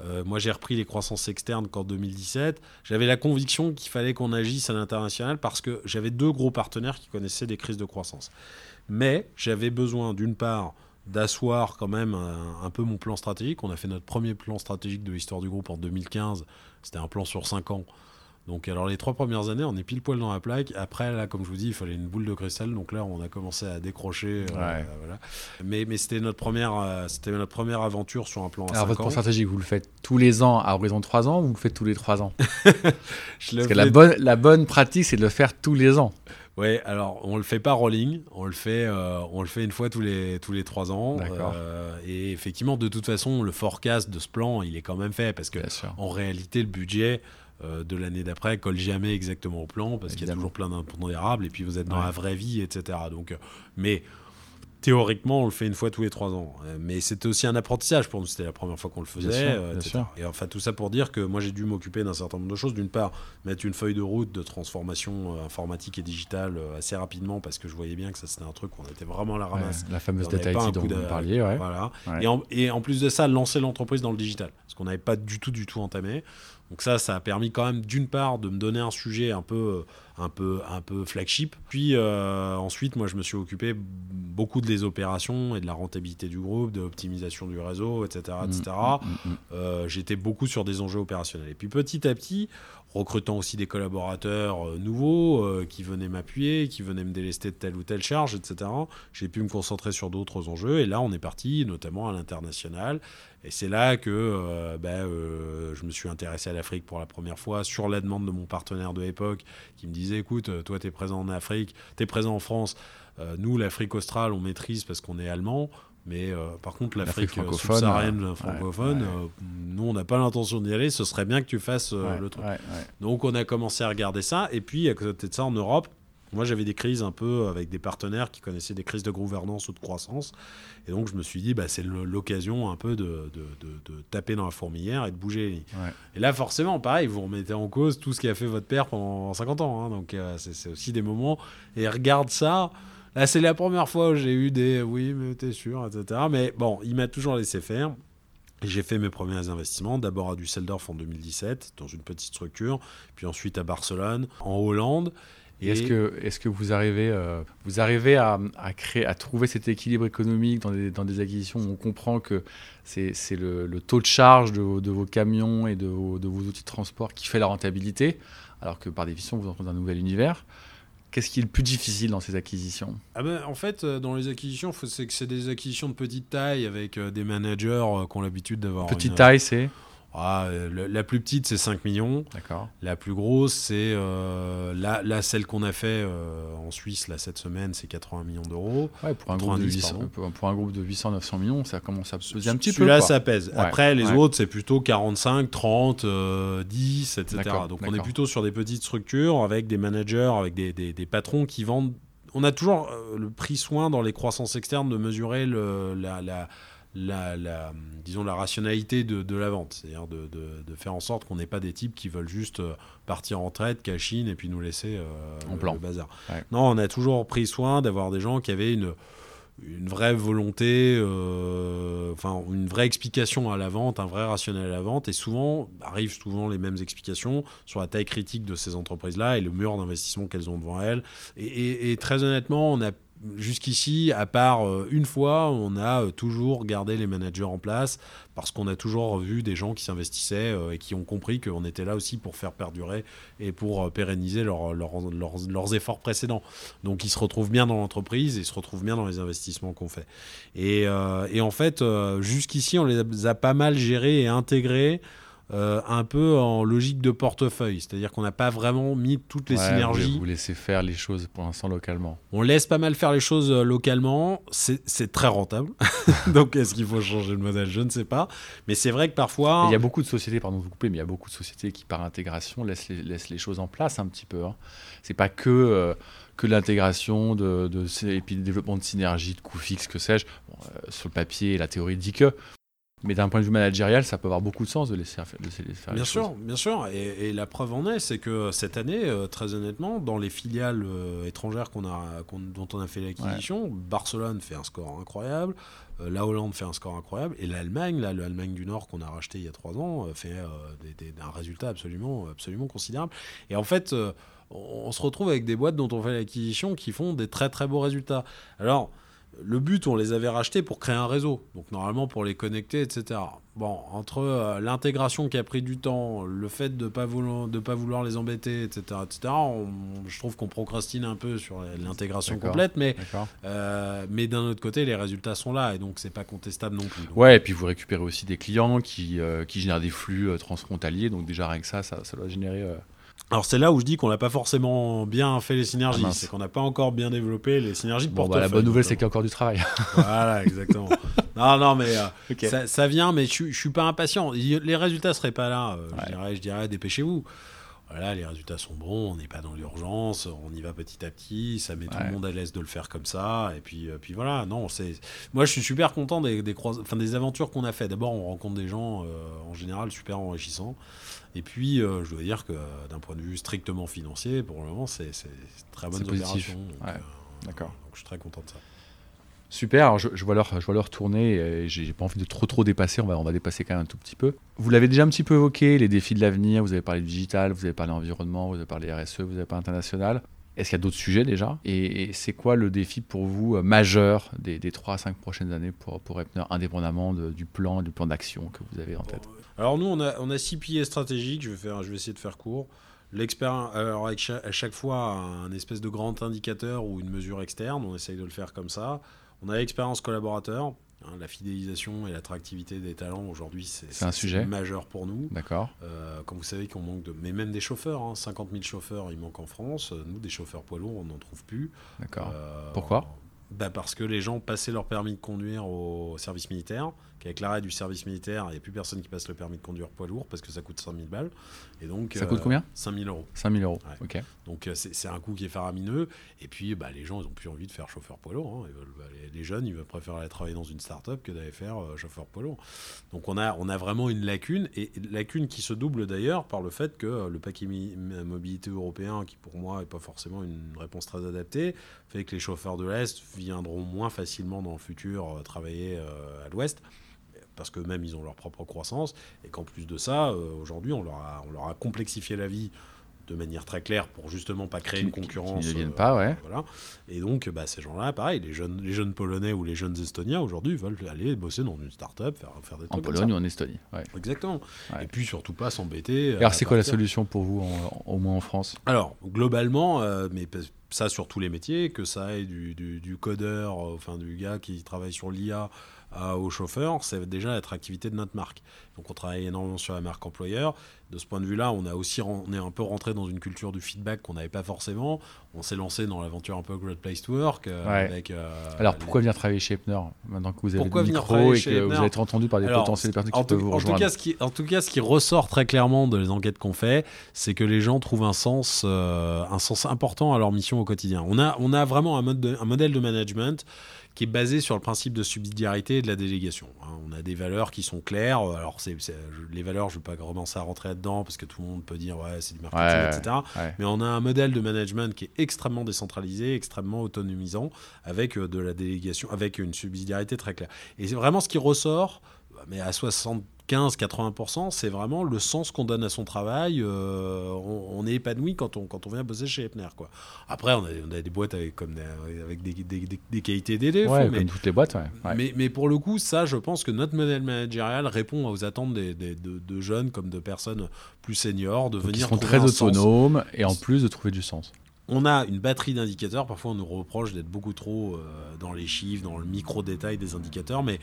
euh, moi, j'ai repris les croissances externes qu'en 2017, j'avais la conviction qu'il fallait qu'on agisse à l'international parce que j'avais deux gros partenaires qui connaissaient des crises de croissance. Mais j'avais besoin, d'une part, d'asseoir quand même un, un peu mon plan stratégique. On a fait notre premier plan stratégique de l'histoire du groupe en 2015. C'était un plan sur 5 ans. Donc, alors, les trois premières années, on est pile poil dans la plaque. Après, là, comme je vous dis, il fallait une boule de cristal. Donc là, on a commencé à décrocher. euh, Ouais. voilà. Mais, mais c'était notre, première, euh, c'était notre première aventure sur un plan à Alors, 5 votre plan stratégique, vous le faites tous les ans à horizon de 3 ans ou vous le faites tous les 3 ans? Je le Parce que la bonne, la bonne pratique, c'est de le faire tous les ans. Ouais, alors on le fait pas rolling, on le fait, euh, on le fait une fois tous les tous les trois ans. Euh, et effectivement, de toute façon, le forecast de ce plan, il est quand même fait parce que en réalité, le budget euh, de l'année d'après colle jamais exactement au plan parce qu'il y a toujours plein d'impondérables et puis vous êtes dans Ouais. la vraie vie, etc. Donc, euh, mais théoriquement, on le fait une fois tous les trois ans. Euh, Mais c'était aussi un apprentissage pour nous. C'était la première fois qu'on le faisait. Bien sûr, bien etc. sûr. Et enfin, tout ça pour dire que moi, j'ai dû m'occuper d'un certain nombre de choses. D'une part, mettre une feuille de route de transformation informatique et digitale assez rapidement parce que je voyais bien que ça, c'était un truc, on était vraiment à la ramasse. Ouais, la fameuse data IT dont vous parliez. Ouais. Voilà. Ouais. Et, en, et en plus de ça, lancer l'entreprise dans le digital. Parce qu'on n'avait pas du tout, du tout entamé. Donc ça, ça a permis quand même, d'une part, de me donner un sujet un peu, un peu, un peu flagship. Puis euh, ensuite, moi, je me suis occupé beaucoup des opérations et de la rentabilité du groupe, de l'optimisation du réseau, etc. etc. Mm, mm, mm. Euh, J'étais beaucoup sur des enjeux opérationnels. Et puis petit à petit, recrutant aussi des collaborateurs euh, nouveaux euh, qui venaient m'appuyer, qui venaient me délester de telle ou telle charge, etc. J'ai pu me concentrer sur d'autres enjeux. Et là, on est parti, notamment à l'international. Et c'est là que euh, ben, je me suis intéressé à l'Afrique pour la première fois, sur la demande de mon partenaire de l'époque, qui me disait, écoute, toi, tu es présent en Afrique, tu es présent en France. Nous, l'Afrique australe, on maîtrise parce qu'on est allemand. Mais euh, par contre, l'Afrique euh, francophone, subsaharienne euh, francophone, ouais, euh, nous, on n'a pas l'intention d'y aller. Ce serait bien que tu fasses euh, Ouais, le truc. Donc, on a commencé à regarder ça. Et puis, à côté de ça, en Europe, moi, j'avais des crises un peu avec des partenaires qui connaissaient des crises de gouvernance ou de croissance. Et donc, je me suis dit, bah, c'est l'occasion un peu de, de- de- de taper dans la fourmilière et de bouger. Ouais. Et là, forcément, pareil, vous remettez en cause tout ce qui a fait votre père pendant 50 ans. hein. donc, euh, c'est aussi des moments. Et regarde ça. Là, c'est la première fois où j'ai eu des oui, mais t'es sûr, etc. Mais bon, il m'a toujours laissé faire. J'ai fait mes premiers investissements, d'abord à Düsseldorf en 2017, dans une petite structure, puis ensuite à Barcelone, en Hollande. Et est-ce que, est que vous arrivez, euh, vous arrivez à, à créer, à trouver cet équilibre économique dans des, dans des acquisitions où on comprend que c'est le, le taux de charge de, vos- de vos camions et de vos, de vos outils de transport qui fait la rentabilité, alors que par définition vous entrez dans un nouvel univers. Qu'est-ce qui est le plus difficile dans ces acquisitions Ah ben, en fait, euh, dans les acquisitions, c'est que c'est des acquisitions de petite taille avec euh, des managers euh, qui ont l'habitude d'avoir. Petite une- taille, c'est Ah, euh, le- la plus petite, c'est 5 millions. D'accord. La plus grosse, c'est euh, là, là, celle qu'on a fait euh, en Suisse là, cette semaine, c'est 80 millions d'euros. Ouais, pour, un groupe de 90, 800, pardon. pour, pour un groupe de 800-900 millions, ça commence à peser un petit peu. Celui-là, ça pèse. Ouais, Après, les ouais. autres, c'est plutôt 45, 30, euh, 10, etc. Donc, on est plutôt sur des petites structures avec des managers, avec des, des- des patrons qui vendent. On a toujours le pris soin dans les croissances externes de mesurer le, la, la, la- la- disons, la rationalité de, de la vente. C'est-à-dire de, de- de faire en sorte qu'on n'ait pas des types qui veulent juste euh, partir en traite, cash in et puis nous laisser euh, En le, plan. le bazar. Ouais. Non, on a toujours pris soin d'avoir des gens qui avaient une une vraie volonté, euh, enfin une vraie explication à la vente, un vrai rationnel à la vente, et souvent arrivent souvent les mêmes explications sur la taille critique de ces entreprises-là et le mur d'investissement qu'elles ont devant elles. Et, et- et très honnêtement, on a jusqu'ici, à part euh, une fois, on a euh, toujours gardé les managers en place parce qu'on a toujours vu des gens qui s'investissaient euh, et qui ont compris qu'on était là aussi pour faire perdurer et pour pérenniser leur- leur- leurs- efforts précédents. Donc ils se retrouvent bien dans l'entreprise et ils se retrouvent bien dans les investissements qu'on fait. Et, en fait, jusqu'ici, on les a pas mal gérés et intégrés. Euh, un peu en logique de portefeuille, c'est-à-dire qu'on n'a pas vraiment mis toutes les Ouais, synergies. Vous, laissez faire les choses pour l'instant localement. On laisse pas mal faire les choses euh, localement, c'est c'est très rentable. Donc est-ce qu'il faut changer le modèle? Je ne sais pas. Mais c'est vrai que parfois... Il y a beaucoup de sociétés, pardon de vous couper, mais il y a beaucoup de sociétés qui, par intégration, laissent les, laissent les choses en place un petit peu. Hein. C'est pas que, euh, que l'intégration de, de, et puis le développement de synergie, de coûts fixes, que sais-je. Bon, euh, sur le papier, la théorie dit que. Mais d'un point de vue managérial, ça peut avoir beaucoup de sens de laisser, de laisser faire Bien les sûr, choses. bien sûr. Et, et la preuve en est, c'est que cette année, euh, très honnêtement, dans les filiales euh, étrangères qu'on a, qu'on- dont on a fait l'acquisition, Barcelone fait un score incroyable, euh, la Hollande fait un score incroyable, et l'Allemagne, là, l'Allemagne du Nord qu'on a racheté il y a trois ans, fait euh, des- des- un résultat absolument, absolument considérable. Et en fait, on, on se retrouve avec des boîtes dont on fait l'acquisition qui font des très très beaux résultats. Alors, le but, on les avait rachetés pour créer un réseau, donc normalement pour les connecter, etc. Bon, entre euh, l'intégration qui a pris du temps, le fait de ne pas, vouloir, de pas vouloir les embêter, etc., etc., on- je trouve qu'on procrastine un peu sur l'intégration complète, mais, euh, mais d'un autre côté, les résultats sont là, et donc c'est pas contestable non plus. Donc, Ouais, et puis vous récupérez aussi des clients qui, euh, qui génèrent des flux transfrontaliers, donc déjà rien que ça, ça, ça doit générer. Euh, Alors c'est là où je dis qu'on n'a pas forcément bien fait les synergies, Ah, c'est qu'on n'a pas encore bien développé les synergies de Bon, bah, la bonne nouvelle, c'est qu'il y a encore du travail. Voilà, exactement. non, non, mais euh, ça, ça vient, mais je, je suis pas impatient. Les résultats seraient pas là. euh, Ouais. Je dirais, je dirais, dépêchez-vous. Voilà, les résultats sont bons, on n'est pas dans l'urgence, on y va petit à petit, ça met tout le monde à l'aise de le faire comme ça, et puis, euh, puis voilà. Non, c'est. Moi, je suis super content des, des, croise- enfin, des aventures qu'on a fait. D'abord, on rencontre des gens euh, en général super enrichissants, et puis euh, je dois dire que euh, d'un point de vue strictement financier, pour le moment, c'est très donc, Ouais. euh, D'accord. donc je suis très content de ça. Super, alors je, je vois leur, je vois leur tourner et j'ai pas envie de trop trop dépasser, on va, on va dépasser quand même un tout petit peu. Vous l'avez déjà un petit peu évoqué, les défis de l'avenir, vous avez parlé de digital, vous avez parlé environnement, vous avez parlé RSE, vous avez parlé international. Est-ce qu'il y a d'autres sujets déjà? Et, et c'est quoi le défi pour vous majeur des, des 3 à 5 prochaines années pour, pour Epner, indépendamment de- du plan, du plan d'action que vous avez en tête? Alors nous, on a, on a six piliers stratégiques. Je vais, faire, je vais essayer de faire court. L'expérience, alors avec à chaque fois un espèce de grand indicateur ou une mesure externe, on essaye de le faire comme ça. On a l'expérience collaborateur, hein, la fidélisation et l'attractivité des talents aujourd'hui, c'est un sujet. majeur pour nous. D'accord Euh, comme vous savez qu'on manque de, mais même des chauffeurs, hein, 50 000 chauffeurs, il manque en France. Nous, des chauffeurs poids lourds, on n'en trouve plus. D'accord. Euh, Pourquoi? Bah Parce que les gens passaient leur permis de conduire au service militaire, qu'avec l'arrêt du service militaire, il n'y a plus personne qui passe le permis de conduire poids lourd parce que ça coûte 5000 balles. Et donc, ça coûte combien? 5000 euros. 5000 euros, ok. Donc c'est un coût qui est faramineux. Et puis bah, les gens, ils n'ont plus envie de faire chauffeur poids lourd. Hein. Bah, les, jeunes, ils préférer aller travailler dans une start-up que d'aller faire chauffeur poids lourd. Donc on a, on a vraiment une lacune, et lacune qui se double d'ailleurs par le fait que le paquet mobilité européen, qui pour moi n'est pas forcément une réponse très adaptée, fait que les chauffeurs de l'Est viendront moins facilement dans le futur euh, travailler euh, à l'Ouest parce que même ils ont leur propre croissance et qu'en plus de ça, euh, aujourd'hui, on, leur a, on leur a complexifié la vie de manière très claire pour justement pas créer une concurrence. Qui ne viennent pas, ouais. Voilà. Et donc, bah, ces gens-là, pareil, les jeunes, les jeunes Polonais ou les jeunes Estoniens aujourd'hui veulent aller bosser dans une start-up, faire, faire des trucs. En Pologne ou en Estonie. Ouais. Exactement. Et puis surtout pas s'embêter. Alors, c'est quoi la solution pour vous, au moins en France? Alors, globalement, mais ça sur tous les métiers, que ça aille du, du, codeur, euh, enfin du gars qui travaille sur l'IA au chauffeur, c'est déjà l'attractivité de notre marque. Donc on travaille énormément sur la marque employeur. De ce point de vue-là, on a aussi on est un peu rentré dans une culture du feedback qu'on n'avait pas forcément. On s'est lancé dans l'aventure un peu Great Place to Work. Euh, avec, euh, Alors pourquoi venir travailler chez Epner maintenant que vous avez le micro et que vous avez été entendu par des potentiels personnes qui peuvent vous rejoindre en tout, cas, ce qui, en tout cas, ce qui ressort très clairement de les enquêtes qu'on fait, c'est que les gens trouvent un sens, un sens important à leur mission au quotidien. On a, on a vraiment un, mode un modèle de management qui est basé sur le principe de subsidiarité et de la délégation. Hein. On a des valeurs qui sont claires. Alors, c'est, les valeurs, je ne vais pas commencer à rentrer là-dedans parce que tout le monde peut dire ouais, c'est du marketing, etc. Mais on a un modèle de management qui est extrêmement décentralisé, extrêmement autonomisant, avec euh, de la délégation, avec une subsidiarité très claire. Et c'est vraiment ce qui ressort, mais à 60 15-80%, c'est vraiment le sens qu'on donne à son travail. Euh, on, est épanoui quand on, quand on vient bosser chez Epner. Quoi. Après, on a, on a des boîtes avec, comme des, avec des, des, des, qualités d'élèves. Ouais, mais, comme toutes les boîtes. Mais, mais, pour le coup, ça, je pense que notre modèle managérial répond aux attentes de, de, jeunes comme de personnes plus seniors, de venir. Qui sont très autonomes et en plus de trouver du sens on a une batterie d'indicateurs. Parfois, on nous reproche d'être beaucoup trop euh, dans les chiffres, dans le micro-détail des indicateurs. Mais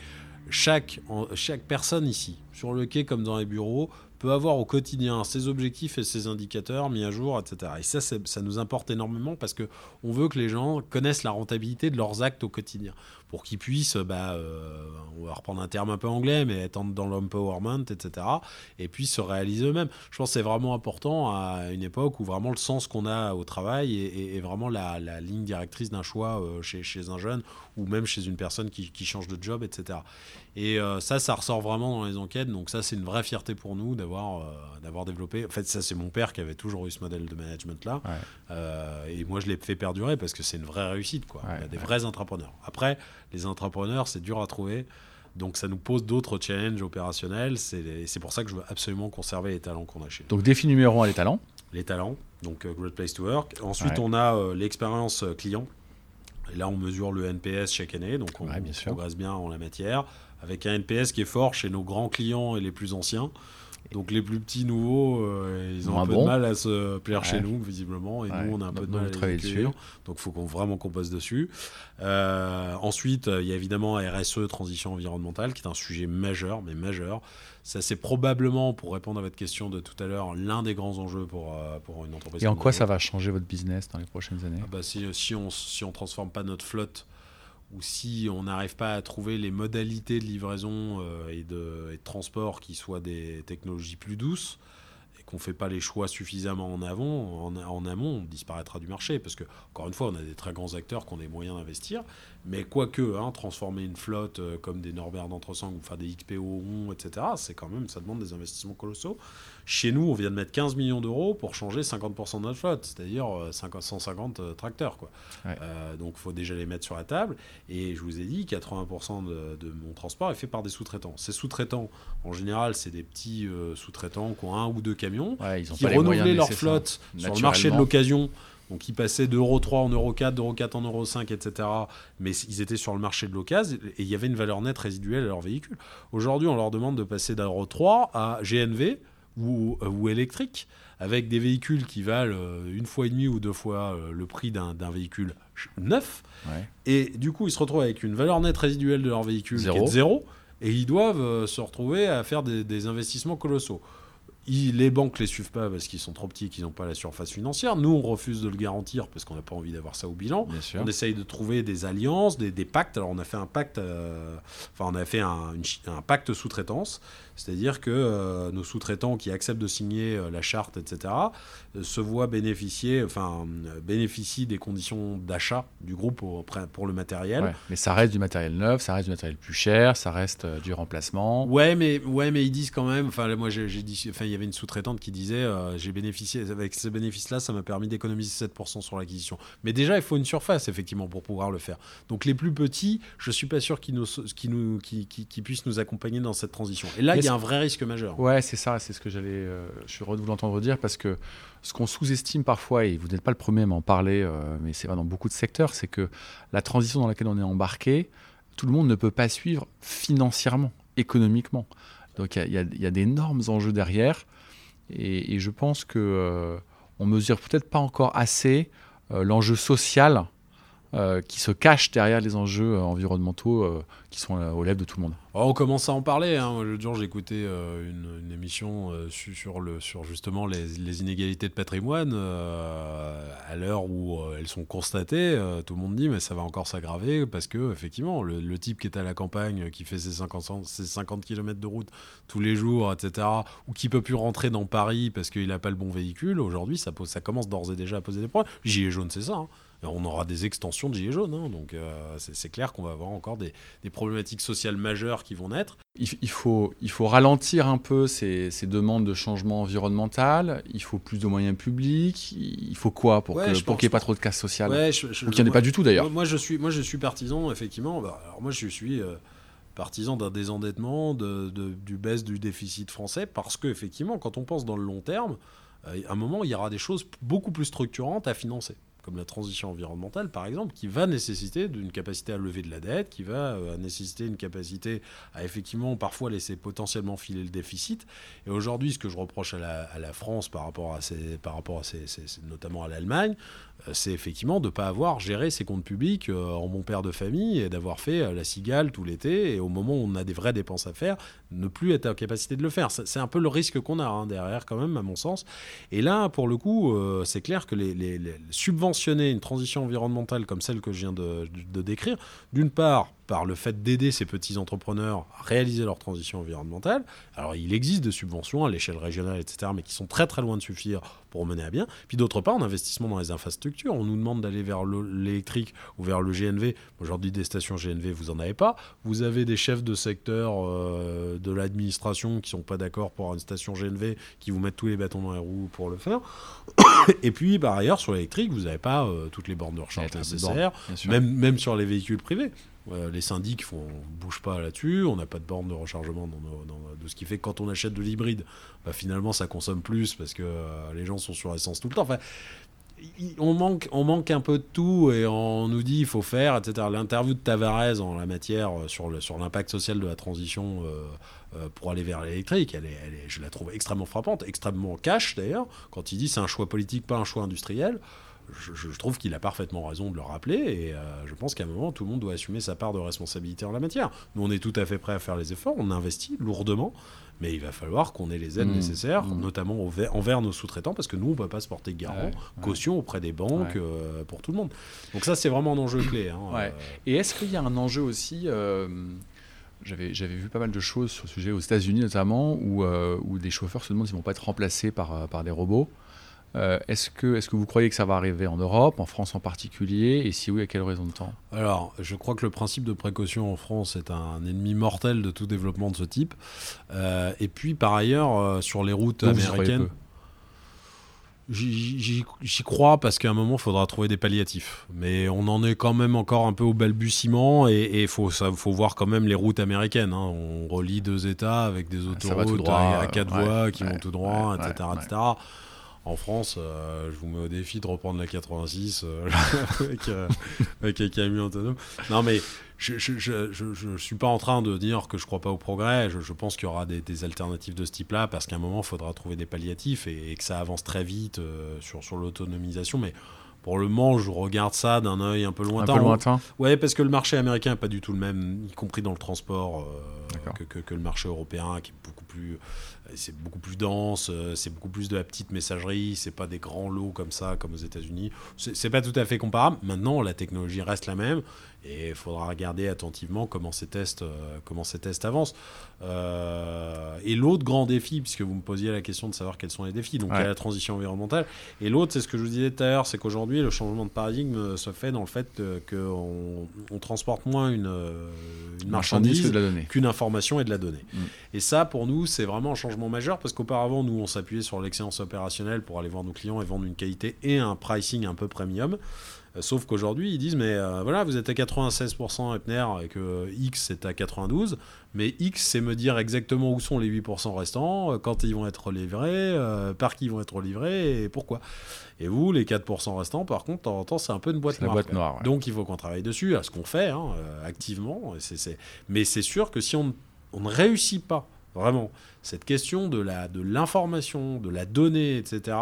chaque, chaque personne ici, sur le quai comme dans les bureaux, peut avoir au quotidien ses objectifs et ses indicateurs mis à jour, etc. Et ça, ça nous importe énormément parce que on veut que les gens connaissent la rentabilité de leurs actes au quotidien pour qu'ils puissent, bah, euh, on va reprendre un terme un peu anglais, mais être dans l'empowerment, etc. Et puis se réaliser eux-mêmes. Je pense que c'est vraiment important à une époque où vraiment le sens qu'on a au travail est, vraiment la, ligne directrice d'un choix euh, chez, un jeune ou même chez une personne qui change de job, etc. Et euh, ça, ça ressort vraiment dans les enquêtes. Donc ça, c'est une vraie fierté pour nous d'avoir euh, d'avoir développé. En fait, ça, c'est mon père qui avait toujours eu ce modèle de management-là. Euh, et moi, je l'ai fait perdurer parce que c'est une vraie réussite. Quoi. Il y a des vrais entrepreneurs. Après, les entrepreneurs, c'est dur à trouver. Donc ça nous pose d'autres challenges opérationnels. C'est pour ça que je veux absolument conserver les talents qu'on a chez nous. Donc défi numéro un, les talents. Les talents. Donc Great Place to Work. Ensuite, on a l'expérience client. Et là, on mesure le NPS chaque année, donc on, bien progresse bien en la matière avec un NPS qui est fort chez nos grands clients et les plus anciens. Donc les plus petits nouveaux, euh, ils ont un peu de mal à se plaire chez nous, visiblement, et nous, on a un peu de mal à les dessus. Donc il faut qu'on, vraiment qu'on passe dessus. Euh, ensuite, il y a évidemment RSE, transition environnementale, qui est un sujet majeur, mais majeur. Ça, c'est probablement, pour répondre à votre question de tout à l'heure, l'un des grands enjeux pour, euh, pour une entreprise. Et en quoi ça va changer votre business dans les prochaines années? Ah bah, si, si, on si on transforme pas notre flotte ou si on n'arrive pas à trouver les modalités de livraison euh, et, de, transport qui soient des technologies plus douces, et qu'on ne fait pas les choix suffisamment en, avant, en, amont, on disparaîtra du marché. Parce que, encore une fois, on a des très grands acteurs qui ont des moyens d'investir. Mais quoique, hein, transformer une flotte euh, comme des Norbert d'Entresang ou faire des XPO, etc., c'est quand même, ça demande des investissements colossaux. Chez nous, on vient de mettre 15 millions d'euros pour changer 50% de notre flotte, c'est-à-dire 150 euh, euh, tracteurs. Quoi. donc il faut déjà les mettre sur la table. Et je vous ai dit, 80% de, mon transport est fait par des sous-traitants. Ces sous-traitants, en général, c'est des petits sous-traitants qui ont un ou deux camions, qui renouvelaient leur flotte sur le marché de l'occasion donc ils passaient d'Euro 3 en Euro 4, d'Euro 4 en Euro 5, etc. Mais ils étaient sur le marché de l'occasion et il y avait une valeur nette résiduelle à leur véhicule. Aujourd'hui, on leur demande de passer d'Euro 3 à GNV ou, euh, ou, électrique avec des véhicules qui valent euh, une fois et demie ou deux fois euh, le prix d'un véhicule neuf. Et du coup, ils se retrouvent avec une valeur nette résiduelle de leur véhicule qui est de zéro et ils doivent se retrouver à faire des investissements colossaux les banques les suivent pas parce qu'ils sont trop petits et qu'ils n'ont pas la surface financière. Nous, on refuse de le garantir parce qu'on n'a pas envie d'avoir ça au bilan. On essaye de trouver des alliances, des, pactes. Alors, on a fait un pacte, euh, enfin, on a fait un, un pacte sous-traitance c'est-à-dire que euh, nos sous-traitants qui acceptent de signer euh, la charte, etc., euh, se voient bénéficier, enfin, bénéficient des conditions d'achat du groupe pour, pour le matériel. mais ça reste du matériel neuf, ça reste du matériel plus cher, ça reste du remplacement. Ouais, mais, ouais, mais ils disent quand même, enfin, moi, j'ai dit, enfin, il y avait une sous-traitante qui disait, j'ai bénéficié, avec ce bénéfice-là, ça m'a permis d'économiser 7% sur l'acquisition. Mais déjà, il faut une surface, effectivement, pour pouvoir le faire. Donc, les plus petits, je suis pas sûr qu'ils nous, nous, puissent nous accompagner dans cette transition. Et là, y a un vrai risque majeur. Ouais, c'est ça, c'est ce que j'allais, euh, je suis heureux de vous l'entendre dire parce que ce qu'on sous-estime parfois, et vous n'êtes pas le premier à m'en parler, euh, mais c'est vrai dans beaucoup de secteurs, c'est que la transition dans laquelle on est embarqué, tout le monde ne peut pas suivre financièrement, économiquement. Donc il y, a, d'énormes enjeux derrière, et, je pense que euh, on mesure peut-être pas encore assez l'enjeu social euh, qui se cachent derrière les enjeux euh, environnementaux euh, qui sont aux lèvres de tout le monde. Oh, on commence à en parler. Hein. Le jour, j'ai écouté une, émission sur, justement les, inégalités de patrimoine. à l'heure où elles sont constatées, tout le monde dit mais ça va encore s'aggraver parce que effectivement, le, type qui est à la campagne, qui fait ses 50, ses 50 km de route tous les jours, etc., ou qui peut plus rentrer dans Paris parce qu'il n'a pas le bon véhicule, aujourd'hui, ça, ça commence d'ores et déjà à poser des problèmes. Gilet jaune, c'est ça. Hein on aura des extensions de Gilets jaunes. Hein, donc euh, c'est clair qu'on va avoir encore des, problématiques sociales majeures qui vont naître. Il, faut, il faut ralentir un peu ces, demandes de changement environnemental. Il faut plus de moyens publics. Il faut quoi pour qu'il n'y ait pas trop de casse sociale Ou qu'il n'y en ait pas du tout d'ailleurs moi, je suis, moi, je suis partisan, effectivement. Bah, alors moi, je suis. Euh, partisan d'un désendettement, de, du baisse du déficit français, parce que effectivement, quand on pense dans le long terme, euh, à un moment, il y aura des choses beaucoup plus structurantes à financer comme la transition environnementale par exemple, qui va nécessiter d'une capacité à lever de la dette, qui va euh, nécessiter une capacité à effectivement parfois laisser potentiellement filer le déficit. Et aujourd'hui, ce que je reproche à la, France par rapport à, ces, par rapport ces, notamment à l'Allemagne, c'est effectivement de ne pas avoir géré ses comptes publics euh, en bon père de famille et d'avoir fait la cigale tout l'été et au moment où on a des vraies dépenses à faire, ne plus être en capacité de le faire. C'est un peu le risque qu'on a hein, derrière quand même, à mon sens. Et là, pour le coup, c'est clair que les, subventions une transition environnementale comme celle que je viens de, décrire, d'une part par le fait d'aider ces petits entrepreneurs à réaliser leur transition environnementale. Alors il existe des subventions à l'échelle régionale, etc., mais qui sont très très loin de suffire pour mener à bien. Puis d'autre part, en investissement dans les infrastructures, on nous demande d'aller vers l'électrique ou vers le GNV. Aujourd'hui, des stations GNV, vous n'en avez pas. Vous avez des chefs de secteur euh, de l'administration qui sont pas d'accord pour une station GNV, qui vous mettent tous les bâtons dans les roues pour le faire. Et puis, par ailleurs, sur l'électrique, vous n'avez pas euh, toutes les bornes de recharge nécessaires, même, même sur les véhicules privés. Euh, les syndics font, bouge pas là-dessus, on n'a pas de borne de rechargement dans, de ce qui fait que quand on achète de l'hybride, bah, finalement ça consomme plus parce que euh, les gens sont sur essence tout le temps. Enfin, on manque, on manque un peu de tout et on nous dit il faut faire, etc. L'interview de Tavares en la matière euh, sur, l'impact social de la transition pour aller vers l'électrique, je la trouve extrêmement frappante, extrêmement cash d'ailleurs, quand il dit c'est un choix politique, pas un choix industriel je, trouve qu'il a parfaitement raison de le rappeler et euh, je pense qu'à un moment, tout le monde doit assumer sa part de responsabilité en la matière. Nous, on est tout à fait prêt à faire les efforts, on investit lourdement, mais il va falloir qu'on ait les aides mmh. nécessaires, mmh. notamment envers, nos sous-traitants, parce que nous, on ne peut pas se porter garant, caution auprès des banques euh, pour tout le monde. Donc ça, c'est vraiment un enjeu clé. Hein, euh. Et est-ce qu'il y a un enjeu aussi j'avais, vu pas mal de choses sur ce sujet aux États-Unis notamment, où, où des chauffeurs se demandent s'ils ne vont pas être remplacés par, par des robots. Euh, est-ce, que, est-ce que vous croyez que ça va arriver en Europe, en France en particulier Et si oui, à quelle raison de temps? Alors, je crois que le principe de précaution en France est un ennemi mortel de tout développement de ce type. Euh, et puis, par ailleurs, euh, sur les routes américaines. J'y, crois parce qu'à un moment, il faudra trouver des palliatifs. Mais on en est quand même encore un peu au balbutiement et il faut, faut voir quand même les routes américaines. Hein. On relie deux États avec des autoroutes à, quatre voies qui vont tout droit, etc. etc en France, euh, je vous mets au défi de reprendre la 86 euh, euh, avec, un camion autonome. Non, mais je ne suis pas en train de dire que je ne crois pas au progrès. Je, pense qu'il y aura des, alternatives de ce type-là parce qu'à un moment, il faudra trouver des palliatifs et, que ça avance très vite sur, sur l'autonomisation. Mais pour le moment, je regarde ça d'un œil un peu lointain. Un peu lointain. Ouais, parce que le marché américain n'est pas du tout le même, y compris dans le transport, que, que, le marché européen, qui est beaucoup plus, c'est beaucoup plus dense, c'est beaucoup plus de la petite messagerie, c'est pas des grands lots comme ça, comme aux États-Unis. C'est pas tout à fait comparable. Maintenant, la technologie reste la même et il faudra regarder attentivement comment ces tests, comment ces tests avancent. et l'autre grand défi, puisque vous me posiez la question de savoir quels sont les défis, donc il y a la transition environnementale. Et l'autre, c'est ce que je vous disais tout à l'heure, c'est qu'aujourd'hui, le changement de paradigme se fait dans le fait qu'on on transporte moins une, une marchandise qu'une information et de la donnée. Mm. Et ça, pour nous, c'est vraiment un changement majeur parce qu'auparavant, nous, on s'appuyait sur l'excellence opérationnelle pour aller voir nos clients et vendre une qualité et un pricing un peu premium. Euh, sauf qu'aujourd'hui, ils disent, mais euh, voilà, vous êtes à 96% Epner et que X est à 92, mais X, c'est me dire exactement où sont les 8% restants, euh, quand ils vont être livrés, par qui ils vont être livrés et pourquoi. Et vous, les 4% restants, par contre, de temps en temps, c'est un peu une boîte noire. Donc il faut qu'on travaille dessus, à ce qu'on fait hein, activement. Mais c'est sûr que si on, on ne réussit pas vraiment cette question de l'information, de, de la donnée, etc.,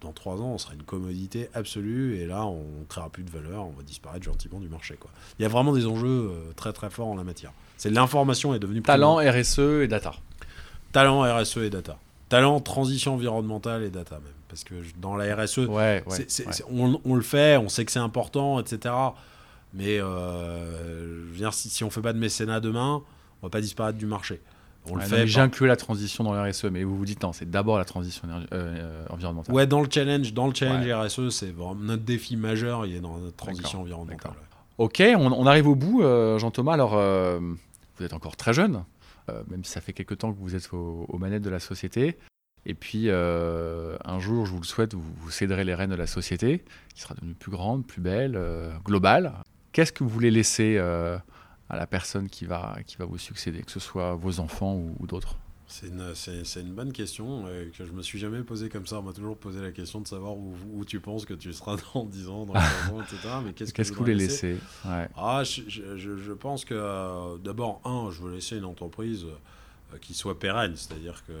dans trois ans, on sera une commodité absolue et là, on ne créera plus de valeur, on va disparaître gentiment du marché. Quoi. Il y a vraiment des enjeux euh, très très forts en la matière. C'est l'information est devenue talent, RSE et data. Talent, RSE et data. Talent, transition environnementale et data même. Parce que dans la RSE, On, le fait, on sait que c'est important, etc. Mais euh, je veux dire, si, si on ne fait pas de mécénat demain, on ne va pas disparaître du marché. On le fait. J'inclus la transition dans le RSE, mais vous vous dites non, c'est d'abord la transition euh, euh, environnementale. Ouais, dans le challenge, dans le challenge RSE, c'est vraiment notre défi majeur, il est dans notre transition environnementale. Ok, on, arrive au bout, euh, Jean-Thomas. Alors, vous êtes encore très jeune, même si ça fait quelques temps que vous êtes aux, manettes de la société. Et puis, un jour, je vous le souhaite, vous, vous, céderez les rênes de la société, qui sera devenue plus grande, plus belle, globale. Qu'est-ce que vous voulez laisser à la personne qui va, qui va vous succéder, que ce soit vos enfants ou, d'autres c'est une, c'est, une, bonne question euh, que je me suis jamais posée comme ça. On m'a toujours posé la question de savoir où, où, tu penses que tu seras dans 10 ans, dans 15 ans, etc. Mais qu'est-ce, que, vous voulez laisser, ah, je, je, je, pense que euh, d'abord, un, je veux laisser une entreprise euh, qui soit pérenne, c'est-à-dire que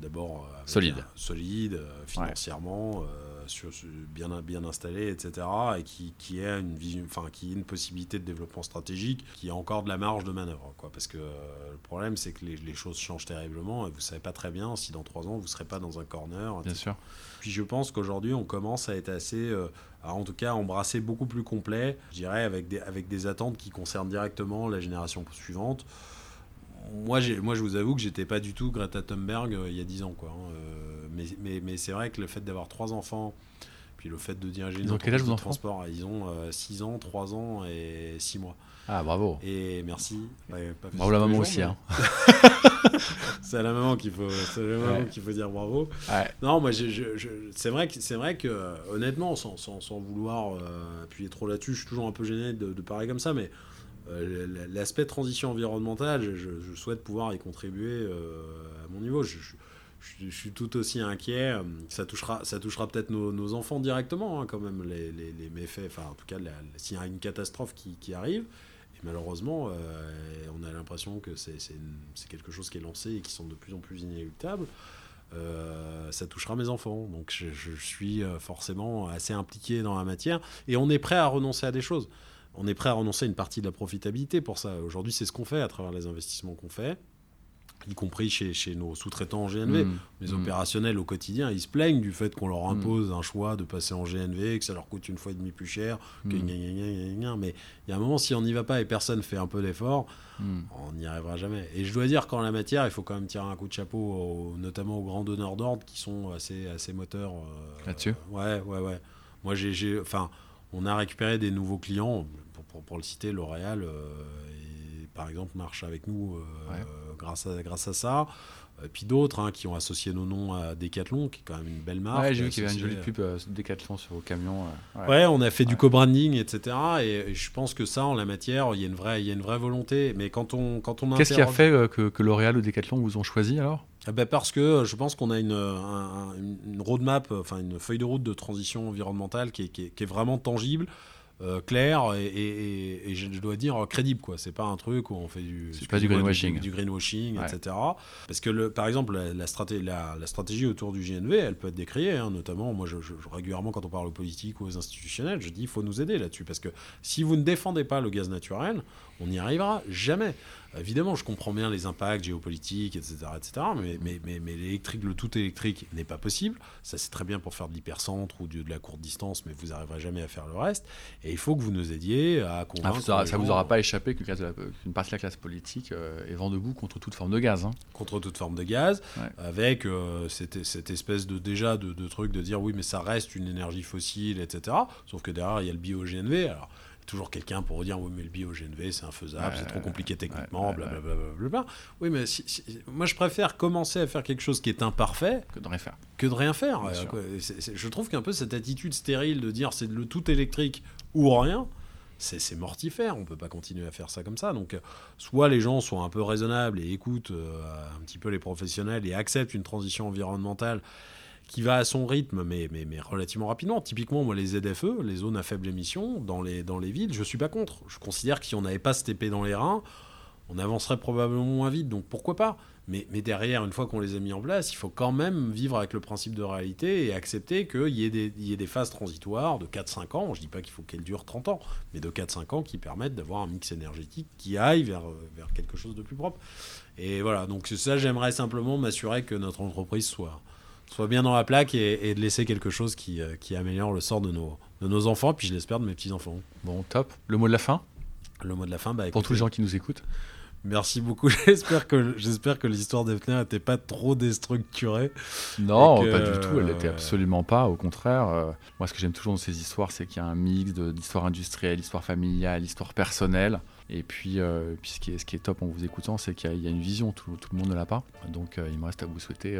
d'abord solide, solide financièrement, sur, bien, bien installé, etc. Et qui, qui ait une vision, enfin, qui ait une possibilité de développement stratégique, qui a encore de la marge de manœuvre. Quoi. Parce que euh, le problème, c'est que les, les, choses changent terriblement et vous savez pas très bien si dans trois ans, vous serez pas dans un corner. Bien sûr. Puis je pense qu'aujourd'hui, on commence à être assez, euh, en tout cas, embrasser beaucoup plus complet, je dirais, avec des, avec des attentes qui concernent directement la génération suivante moi, moi, je vous avoue que j'étais pas du tout Greta Thunberg euh, il y a dix ans. Quoi, hein, mais, mais, c'est vrai que le fait d'avoir trois enfants, puis le fait de diriger une entreprise de transport, ils ont 6 euh, ans, 3 ans et 6 mois. Ah, bravo. Et merci. bravo la maman aussi. Hein. c'est à la maman qu'il faut, qu'il faut dire bravo. Non, moi, c'est vrai que, vrai que honnêtement, sans, sans, sans vouloir euh, appuyer trop là-dessus, je suis toujours un peu gêné de, parler comme ça, mais euh, l'aspect transition environnementale, je, souhaite pouvoir y contribuer à mon niveau. Je, suis tout aussi inquiet. Euh, ça touchera, ça touchera peut-être nos, enfants directement, hein, quand même, les, les, méfaits. Enfin, en tout cas, s'il y a une catastrophe qui, arrive. Et malheureusement, euh, on a l'impression que c'est quelque chose qui est lancé et qui sont de plus en plus inéluctables. Euh, ça touchera mes enfants. Donc je, suis forcément assez impliqué dans la matière. Et on est prêt à renoncer à des choses. On est prêt à renoncer à une partie de la profitabilité pour ça. Aujourd'hui, c'est ce qu'on fait à travers les investissements qu'on fait y compris chez, chez nos sous-traitants en GNV. Mm. Les mm. opérationnels au quotidien, ils se plaignent du fait qu'on leur mm. impose un choix de passer en GNV, que ça leur coûte une fois et demie plus cher, que Mais il y a un moment, si on n'y va pas et personne fait un peu d'effort, on n'y arrivera jamais. Et je dois dire qu'en la matière, il faut quand même tirer un coup de chapeau, notamment aux grands donneurs d'ordre qui sont assez, assez moteurs. Euh, Là-dessus Ouais, ouais, ouais. Moi, j'ai. Enfin, on a récupéré des nouveaux clients, pour, pour, le citer, L'Oréal. Euh, par exemple, marche avec nous euh, grâce, à, grâce à ça. Et euh, puis d'autres hein, qui ont associé nos noms à Decathlon, qui est quand même une belle marque. Ouais, j'ai vu qu'il y avait une jolie pub euh, Decathlon sur vos camions. ouais. on a fait du co-branding, etc. Et, je pense que ça, en la matière, il y a une vraie, il y a une vraie volonté. Mais quand on, quand on Qu'est-ce qui a fait que, que L'Oréal ou Decathlon vous ont choisi alors? Ben parce que je pense qu'on a une, une, roadmap, enfin une feuille de route de transition environnementale qui qui qui est vraiment tangible. Euh, clair et, je dois dire crédible quoi. C'est pas un truc où on fait du c'est pas du greenwashing. du, greenwashing etc parce que le, par exemple la, stratégie, la, stratégie autour du GNV elle peut être décriée hein, notamment moi je, régulièrement quand on parle aux politiques ou aux institutionnels je dis il faut nous aider là-dessus. Parce que si vous ne défendez pas le gaz naturel on n'y arrivera jamais Évidemment, je comprends bien les impacts géopolitiques, etc., etc. Mais, mais, mais, mais l'électrique, le tout électrique n'est pas possible. Ça, c'est très bien pour faire de l'hypercentre ou de, de, la courte distance, mais vous n'arriverez jamais à faire le reste. Et il faut que vous nous aidiez à convaincre. Ah, ça ne vous aura pas échappé qu'une partie de la classe politique euh, est vent debout contre toute forme de gaz. Hein. Contre toute forme de gaz, ouais. avec euh, cette, cette, espèce de déjà de, de, truc de dire oui, mais ça reste une énergie fossile, etc. Sauf que derrière, il y a le bio-GNV. Alors, toujours quelqu'un pour dire oui mais le bio-GNV c'est infaisable, ouais, c'est trop compliqué techniquement, blablabla. Ouais, bla, bla, bla, oui mais si, si, moi je préfère commencer à faire quelque chose qui est imparfait que de rien faire. Que de rien faire. Euh, c est, c est, je trouve qu'un peu cette attitude stérile de dire c'est le tout électrique ou rien, c'est mortifère, on peut pas continuer à faire ça comme ça. Donc, euh, soit les gens sont un peu raisonnables et écoutent euh, un petit peu les professionnels et acceptent une transition environnementale qui va à son rythme, mais, relativement rapidement. Typiquement, moi, les ZFE, les zones à faible émission, dans les, villes, je suis pas contre. Je considère que si on n'avait pas cette épée dans les reins, on avancerait probablement moins vite. Donc pourquoi pas mais, derrière, une fois qu'on les a mis en place, il faut quand même vivre avec le principe de réalité et accepter qu'il y, ait des phases transitoires de 4-5 ans. Je ne dis pas qu'il faut qu'elles durent 30 ans, mais de 4-5 ans qui permettent d'avoir un mix énergétique qui aille vers, vers quelque chose de plus propre. Et voilà, donc ça, j'aimerais simplement m'assurer que notre entreprise soit, soit bien dans la plaque et, et de laisser quelque chose qui, euh, qui, améliore le sort de nos, de nos enfants, puis je l'espère de mes petits-enfants. Bon, top. Le mot de la fin? Le mot de la fin, bah, Pour tous les gens qui nous écoutent Merci beaucoup. J'espère que, j'espère que l'histoire d'Epner n'était pas trop déstructurée. Non, que, pas du tout. Elle n'était absolument pas. Au contraire, euh, moi, ce que j'aime toujours dans ces histoires, c'est qu'il y a un mix d'histoire industrielle, histoire familiale, histoire personnelle. Et puis, euh, puis ce, qui est, ce qui est top en vous écoutant, c'est qu'il y, y, a une vision. Tout, tout, le monde ne l'a pas. Donc, euh, il me reste à vous souhaiter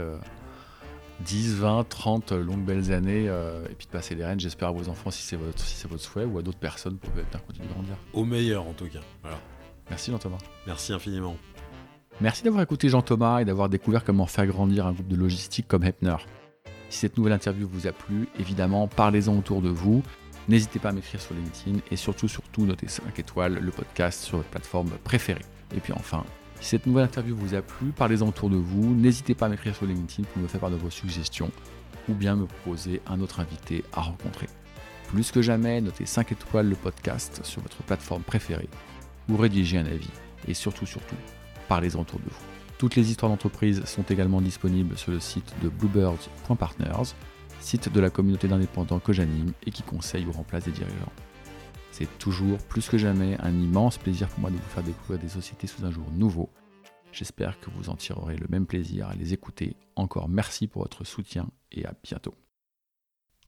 10, 20, 30 longues belles années euh, et puis de passer les rênes. J'espère à vos enfants si c'est votre, si votre souhait ou à d'autres personnes pour que Epner continue de grandir. Au meilleur, en tout cas. Voilà. Merci Jean-Thomas. Merci infiniment. Merci d'avoir écouté Jean-Thomas et d'avoir découvert comment faire grandir un groupe de logistique comme Hepner. Si cette nouvelle interview vous a plu, évidemment, parlez-en autour de vous. N'hésitez pas à m'écrire sur LinkedIn et surtout, surtout, notez 5 étoiles le podcast sur votre plateforme préférée. Et puis enfin, si cette nouvelle interview vous a plu, parlez-en autour de vous. N'hésitez pas à m'écrire sur LinkedIn pour me faire part de vos suggestions ou bien me proposer un autre invité à rencontrer. Plus que jamais, notez 5 étoiles le podcast sur votre plateforme préférée ou rédigez un avis. Et surtout, surtout, parlez-en autour de vous. Toutes les histoires d'entreprise sont également disponibles sur le site de bluebirds.partners, site de la communauté d'indépendants que j'anime et qui conseille ou remplace des dirigeants. C'est toujours plus que jamais un immense plaisir pour moi de vous faire découvrir des sociétés sous un jour nouveau. J'espère que vous en tirerez le même plaisir à les écouter. Encore merci pour votre soutien et à bientôt.